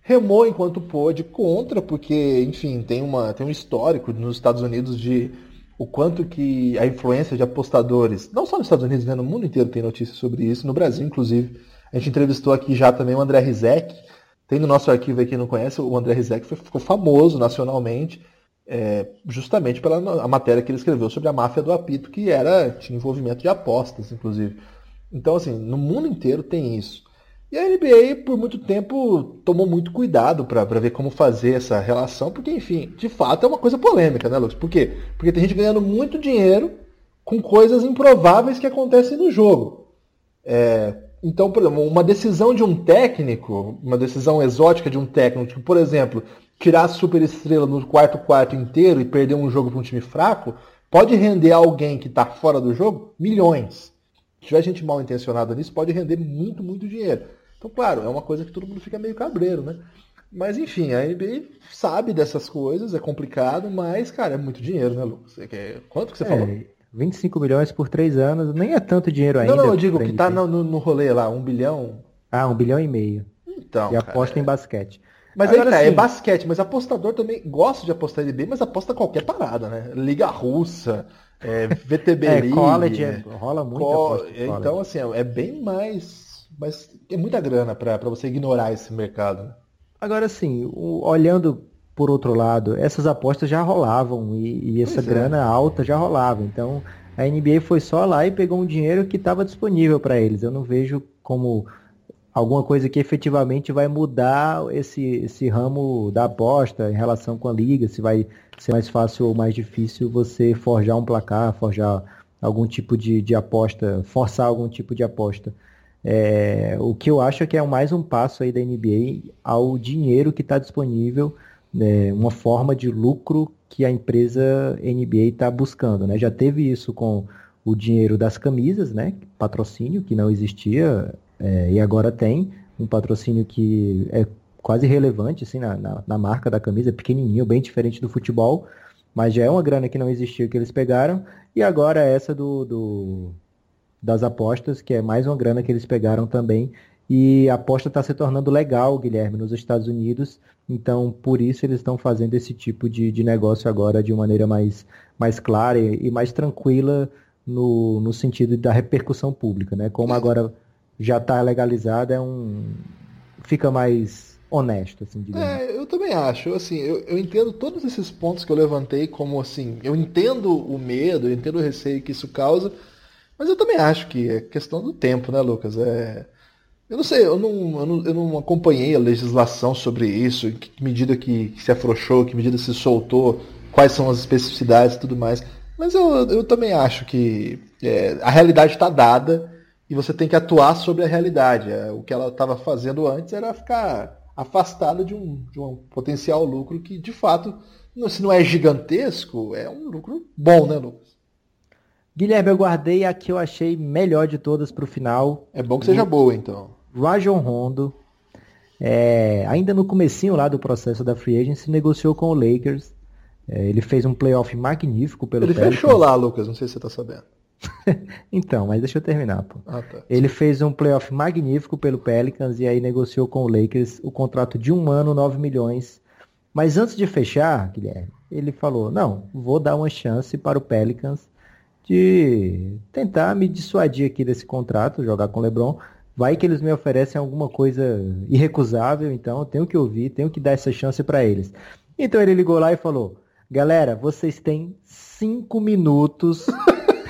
remou enquanto pôde contra, porque, enfim, tem, uma, tem um histórico nos Estados Unidos de o quanto que a influência de apostadores, não só nos Estados Unidos, né, no mundo inteiro tem notícias sobre isso, no Brasil, inclusive, a gente entrevistou aqui já também o André Rizek. Tem no nosso arquivo aí quem não conhece, o André Rizek ficou famoso nacionalmente, é, justamente pela a matéria que ele escreveu sobre a máfia do apito, que era tinha envolvimento de apostas, inclusive. Então, assim, no mundo inteiro tem isso. E a NBA, por muito tempo, tomou muito cuidado para ver como fazer essa relação, porque, enfim, de fato é uma coisa polêmica, né, Lucas? Por quê? Porque tem gente ganhando muito dinheiro com coisas improváveis que acontecem no jogo. É, então, por exemplo, uma decisão de um técnico, uma decisão exótica de um técnico, tipo, por exemplo, tirar a superestrela no quarto quarto inteiro e perder um jogo para um time fraco, pode render alguém que está fora do jogo milhões. Se tiver gente mal intencionada nisso, pode render muito, muito dinheiro. Então, claro, é uma coisa que todo mundo fica meio cabreiro, né? Mas enfim, a NBA sabe dessas coisas, é complicado, mas, cara, é muito dinheiro, né, Lucas? Quanto que você é, falou?
25 milhões por três anos, nem é tanto dinheiro ainda.
Não, não, eu digo que tá no, no rolê lá, um bilhão.
Ah, um bilhão e meio.
Então.
E aposta cara, em basquete.
Mas Agora, aí tá, é basquete, mas apostador também gosta de apostar em NBA, mas aposta qualquer parada, né? Liga russa, é, VTB é,
college, é, rola muito co
Então, assim, é, é bem mais. Mas é muita grana para você ignorar esse mercado. Né?
Agora, assim, olhando por outro lado, essas apostas já rolavam e, e essa pois é. grana é. alta já rolava. Então a NBA foi só lá e pegou um dinheiro que estava disponível para eles. Eu não vejo como alguma coisa que efetivamente vai mudar esse, esse ramo da aposta em relação com a liga, se vai ser mais fácil ou mais difícil você forjar um placar, forjar algum tipo de, de aposta, forçar algum tipo de aposta. É, o que eu acho é que é mais um passo aí da NBA ao dinheiro que está disponível né, uma forma de lucro que a empresa NBA está buscando. Né? Já teve isso com o dinheiro das camisas, né? patrocínio que não existia é, e agora tem um patrocínio que é quase relevante assim, na, na, na, marca da camisa, pequenininho, bem diferente do futebol, mas já é uma grana que não existia que eles pegaram, e agora essa do, do das apostas, que é mais uma grana que eles pegaram também, e a aposta está se tornando legal, Guilherme, nos Estados Unidos. Então, por isso eles estão fazendo esse tipo de, de negócio agora de maneira mais, mais clara e, e mais tranquila no, no sentido da repercussão pública, né? Como agora já está legalizado, é um fica mais honesto, assim,
digamos. É, eu também acho. Assim, eu, eu entendo todos esses pontos que eu levantei como assim, eu entendo o medo, eu entendo o receio que isso causa, mas eu também acho que é questão do tempo, né, Lucas? É eu não sei, eu não, eu não, eu não acompanhei a legislação sobre isso, que medida que, que, se afrouxou, que medida se soltou, quais são as especificidades e tudo mais. Mas eu, eu também acho que é, a realidade está dada e você tem que atuar sobre a realidade. É, o que ela estava fazendo antes era ficar afastada de um, de um potencial lucro que, de fato, se não é gigantesco, é um lucro bom, né, Lucas?
Guilherme, eu guardei a que eu achei melhor de todas para o final.
É bom que seja boa, então.
Rajon Rondo, é, ainda no comecinho lá do processo da Free Agency, negociou com o Lakers. É, ele fez um playoff magnífico pelo
Ele Pelicans. fechou lá, Lucas, não sei se você está sabendo.
então, mas deixa eu terminar, pô.
Ah, tá.
Ele fez um playoff magnífico pelo Pelicans e aí negociou com o Lakers o contrato de um ano, 9 milhões. Mas antes de fechar, Guilherme, ele falou, não, vou dar uma chance para o Pelicans de tentar me dissuadir aqui desse contrato, jogar com o LeBron, Vai que eles me oferecem alguma coisa irrecusável, então eu tenho que ouvir, tenho que dar essa chance para eles. Então ele ligou lá e falou: Galera, vocês têm cinco minutos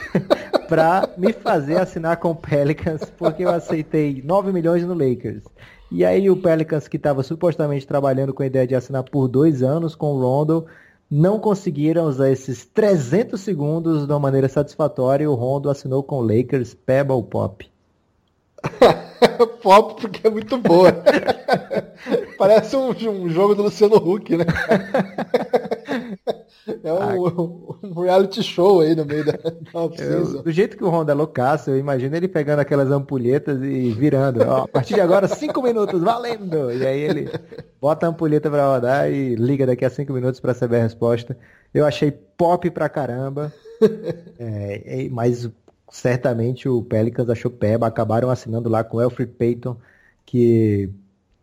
pra me fazer assinar com o Pelicans, porque eu aceitei 9 milhões no Lakers. E aí o Pelicans, que estava supostamente trabalhando com a ideia de assinar por dois anos com o Rondo, não conseguiram usar esses 300 segundos de uma maneira satisfatória e o Rondo assinou com o Lakers Pebble Pop.
Pop porque é muito boa. Parece um, um, jogo do Luciano Huck, né? É um, um, reality show aí no meio da,
eu, Do jeito que o Honda é loucaço, eu imagino ele pegando aquelas ampulhetas e virando. Ó, a partir de agora, cinco minutos, valendo! E aí ele bota a ampulheta pra rodar e liga daqui a cinco minutos para saber a resposta. Eu achei pop pra caramba. É, mas certamente o Pelicans achou peba, acabaram assinando lá com o Alfred Payton, que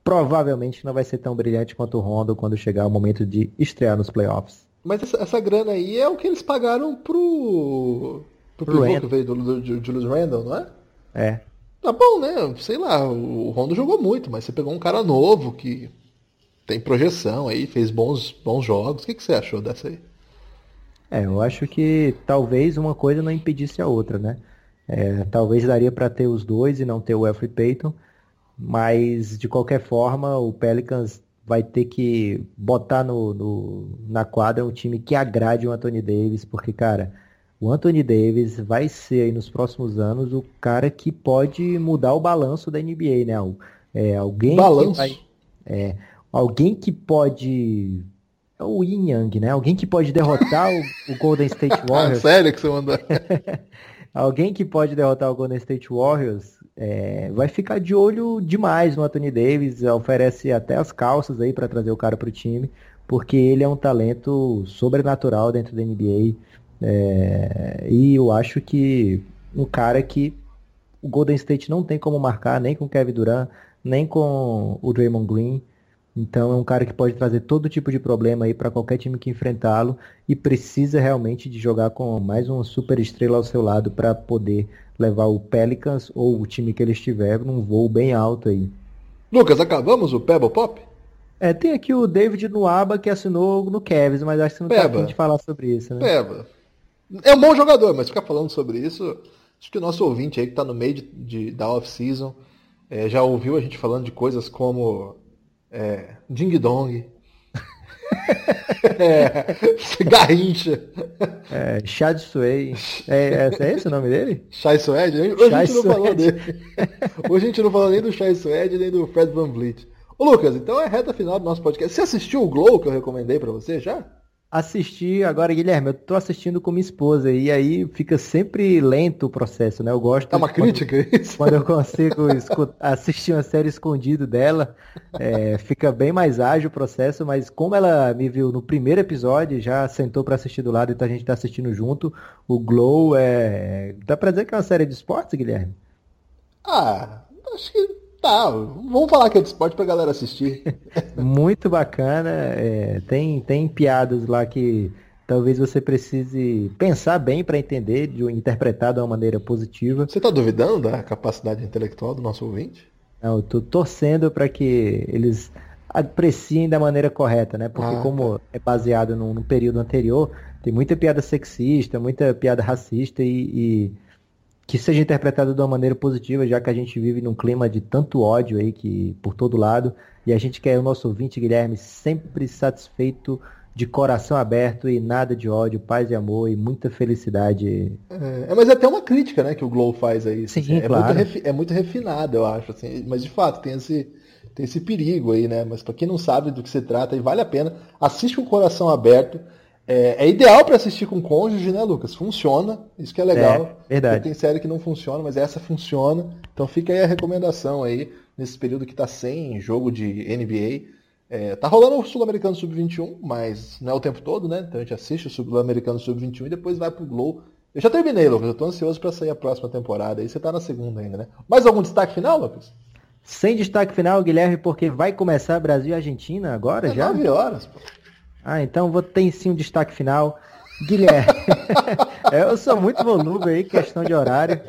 provavelmente não vai ser tão brilhante quanto o Rondo quando chegar o momento de estrear nos playoffs.
Mas essa, essa grana aí é o que eles pagaram pro. pro, pro pivô que veio do, do, do Julius Randle, não é?
É.
Tá bom, né? Sei lá, o Rondo jogou muito, mas você pegou um cara novo que tem projeção aí, fez bons, bons jogos. O que, que você achou dessa aí?
É, eu acho que talvez uma coisa não impedisse a outra, né? É, talvez daria para ter os dois e não ter o Alfred Payton, mas de qualquer forma o Pelicans vai ter que botar no, no, na quadra um time que agrade o Anthony Davis, porque, cara, o Anthony Davis vai ser aí nos próximos anos o cara que pode mudar o balanço da NBA, né? É, alguém
balanço.
Que vai, é, alguém que pode o Yin Yang, né? Alguém que pode derrotar o, o Golden State Warriors.
Sério que você mandou?
Alguém que pode derrotar o Golden State Warriors é, vai ficar de olho demais no Anthony Davis, oferece até as calças aí para trazer o cara para o time, porque ele é um talento sobrenatural dentro da NBA. É, e eu acho que um cara que o Golden State não tem como marcar, nem com o Kevin Durant, nem com o Draymond Green. Então é um cara que pode trazer todo tipo de problema aí para qualquer time que enfrentá-lo e precisa realmente de jogar com mais uma super estrela ao seu lado para poder levar o Pelicans ou o time que ele estiver num voo bem alto aí.
Lucas, acabamos o Pebble Pop?
É, tem aqui o David Nuaba que assinou no Cavs, mas acho que não Peba. tá afim de falar sobre isso, né?
Peba. É um bom jogador, mas ficar falando sobre isso, acho que o nosso ouvinte aí que tá no meio de, de da off-season é, já ouviu a gente falando de coisas como é, Ding Dong. é, Garrincha.
É, Chad Sway. É, é, é esse o nome dele?
Chai Suede? Hoje Chai a gente não falou dele. Hoje a gente não falou nem do Chai Suede nem do Fred Van Vliet. Ô Lucas, então é reta final do nosso podcast. Você assistiu o Glow que eu recomendei para você já?
Assisti agora, Guilherme, eu tô assistindo com minha esposa e aí fica sempre lento o processo, né? Eu gosto.
É uma crítica
quando,
isso?
Quando eu consigo assistir uma série escondido dela, é, fica bem mais ágil o processo, mas como ela me viu no primeiro episódio, já sentou para assistir do lado, então a gente tá assistindo junto. O Glow é. Dá pra dizer que é uma série de esportes, Guilherme?
Ah, acho que Tá, vamos falar que é de esporte pra galera assistir.
Muito bacana. É, tem, tem piadas lá que talvez você precise pensar bem para entender, de interpretar de uma maneira positiva.
Você tá duvidando da capacidade intelectual do nosso ouvinte?
Não, eu tô torcendo para que eles apreciem da maneira correta, né? Porque ah, como tá. é baseado num, num, período anterior, tem muita piada sexista, muita piada racista e, e que seja interpretado de uma maneira positiva, já que a gente vive num clima de tanto ódio aí que por todo lado, e a gente quer o nosso ouvinte, Guilherme, sempre satisfeito, de coração aberto e nada de ódio, paz e amor e muita felicidade.
É, é mas é até uma crítica, né, que o Glow faz aí.
Sim, assim, é, claro.
muito é muito refinado, eu acho, assim, mas de fato tem esse tem esse perigo aí, né? Mas para quem não sabe do que se trata, e vale a pena, assiste com o coração aberto. É, é ideal para assistir com cônjuge, né, Lucas? Funciona, isso que é legal.
É, verdade.
Tem série que não funciona, mas essa funciona. Então fica aí a recomendação aí, nesse período que tá sem jogo de NBA. É, tá rolando o Sul-Americano Sub-21, mas não é o tempo todo, né? Então a gente assiste o Sul-Americano Sub-21 e depois vai pro Glow. Eu já terminei, Lucas. Eu tô ansioso para sair a próxima temporada. Aí você tá na segunda ainda, né? Mais algum destaque final, Lucas?
Sem destaque final, Guilherme, porque vai começar Brasil e Argentina agora é já?
9 horas, pô.
Ah, então vou ter sim um destaque final. Guilherme, eu sou muito volúvel aí, questão de horário.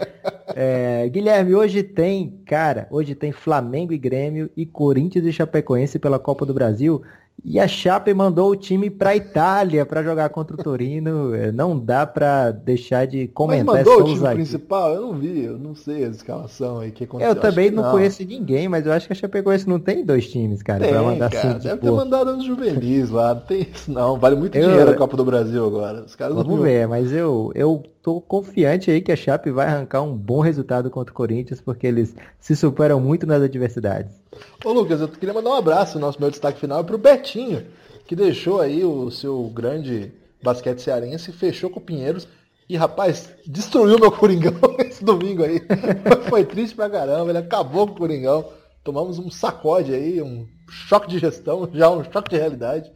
É, Guilherme, hoje tem, cara, hoje tem Flamengo e Grêmio e Corinthians e Chapecoense pela Copa do Brasil. E a Chape mandou o time para Itália para jogar contra o Torino. É, não dá para deixar de comentar
mas mandou o time principal? Eu não vi, eu não sei a escalação aí que aconteceu.
Eu também não, não, conheço ninguém, mas eu acho que a Chapecoense não tem dois times, cara,
para mandar cara, Deve ter mandado uns juvenis lá, não tem isso não. Vale muito eu... dinheiro a Copa do Brasil agora. Os caras
Vamos ver, mas eu, eu tô confiante aí que a Chape vai arrancar um bom resultado contra o Corinthians, porque eles se superam muito nas adversidades.
Ô Lucas, eu queria mandar um abraço, nosso meu destaque final é pro Betinho, que deixou aí o seu grande basquete cearense, fechou com o Pinheiros e, rapaz, destruiu meu Coringão esse domingo aí. Foi triste pra caramba, ele acabou com o Coringão. Tomamos um sacode aí, um choque de gestão, já um choque de realidade.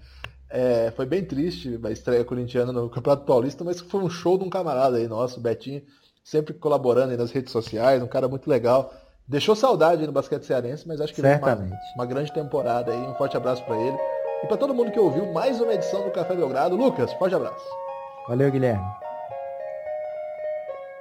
É, foi bem triste a estreia corintiana no Campeonato Paulista, mas foi um show de um camarada aí nosso, Betinho, sempre colaborando aí nas redes sociais, um cara muito legal. Deixou saudade no basquete cearense, mas acho que
Certamente.
Uma, uma grande temporada aí. Um forte abraço para ele. E para todo mundo que ouviu mais uma edição do Café Belgrado. Lucas, forte abraço.
Valeu, Guilherme.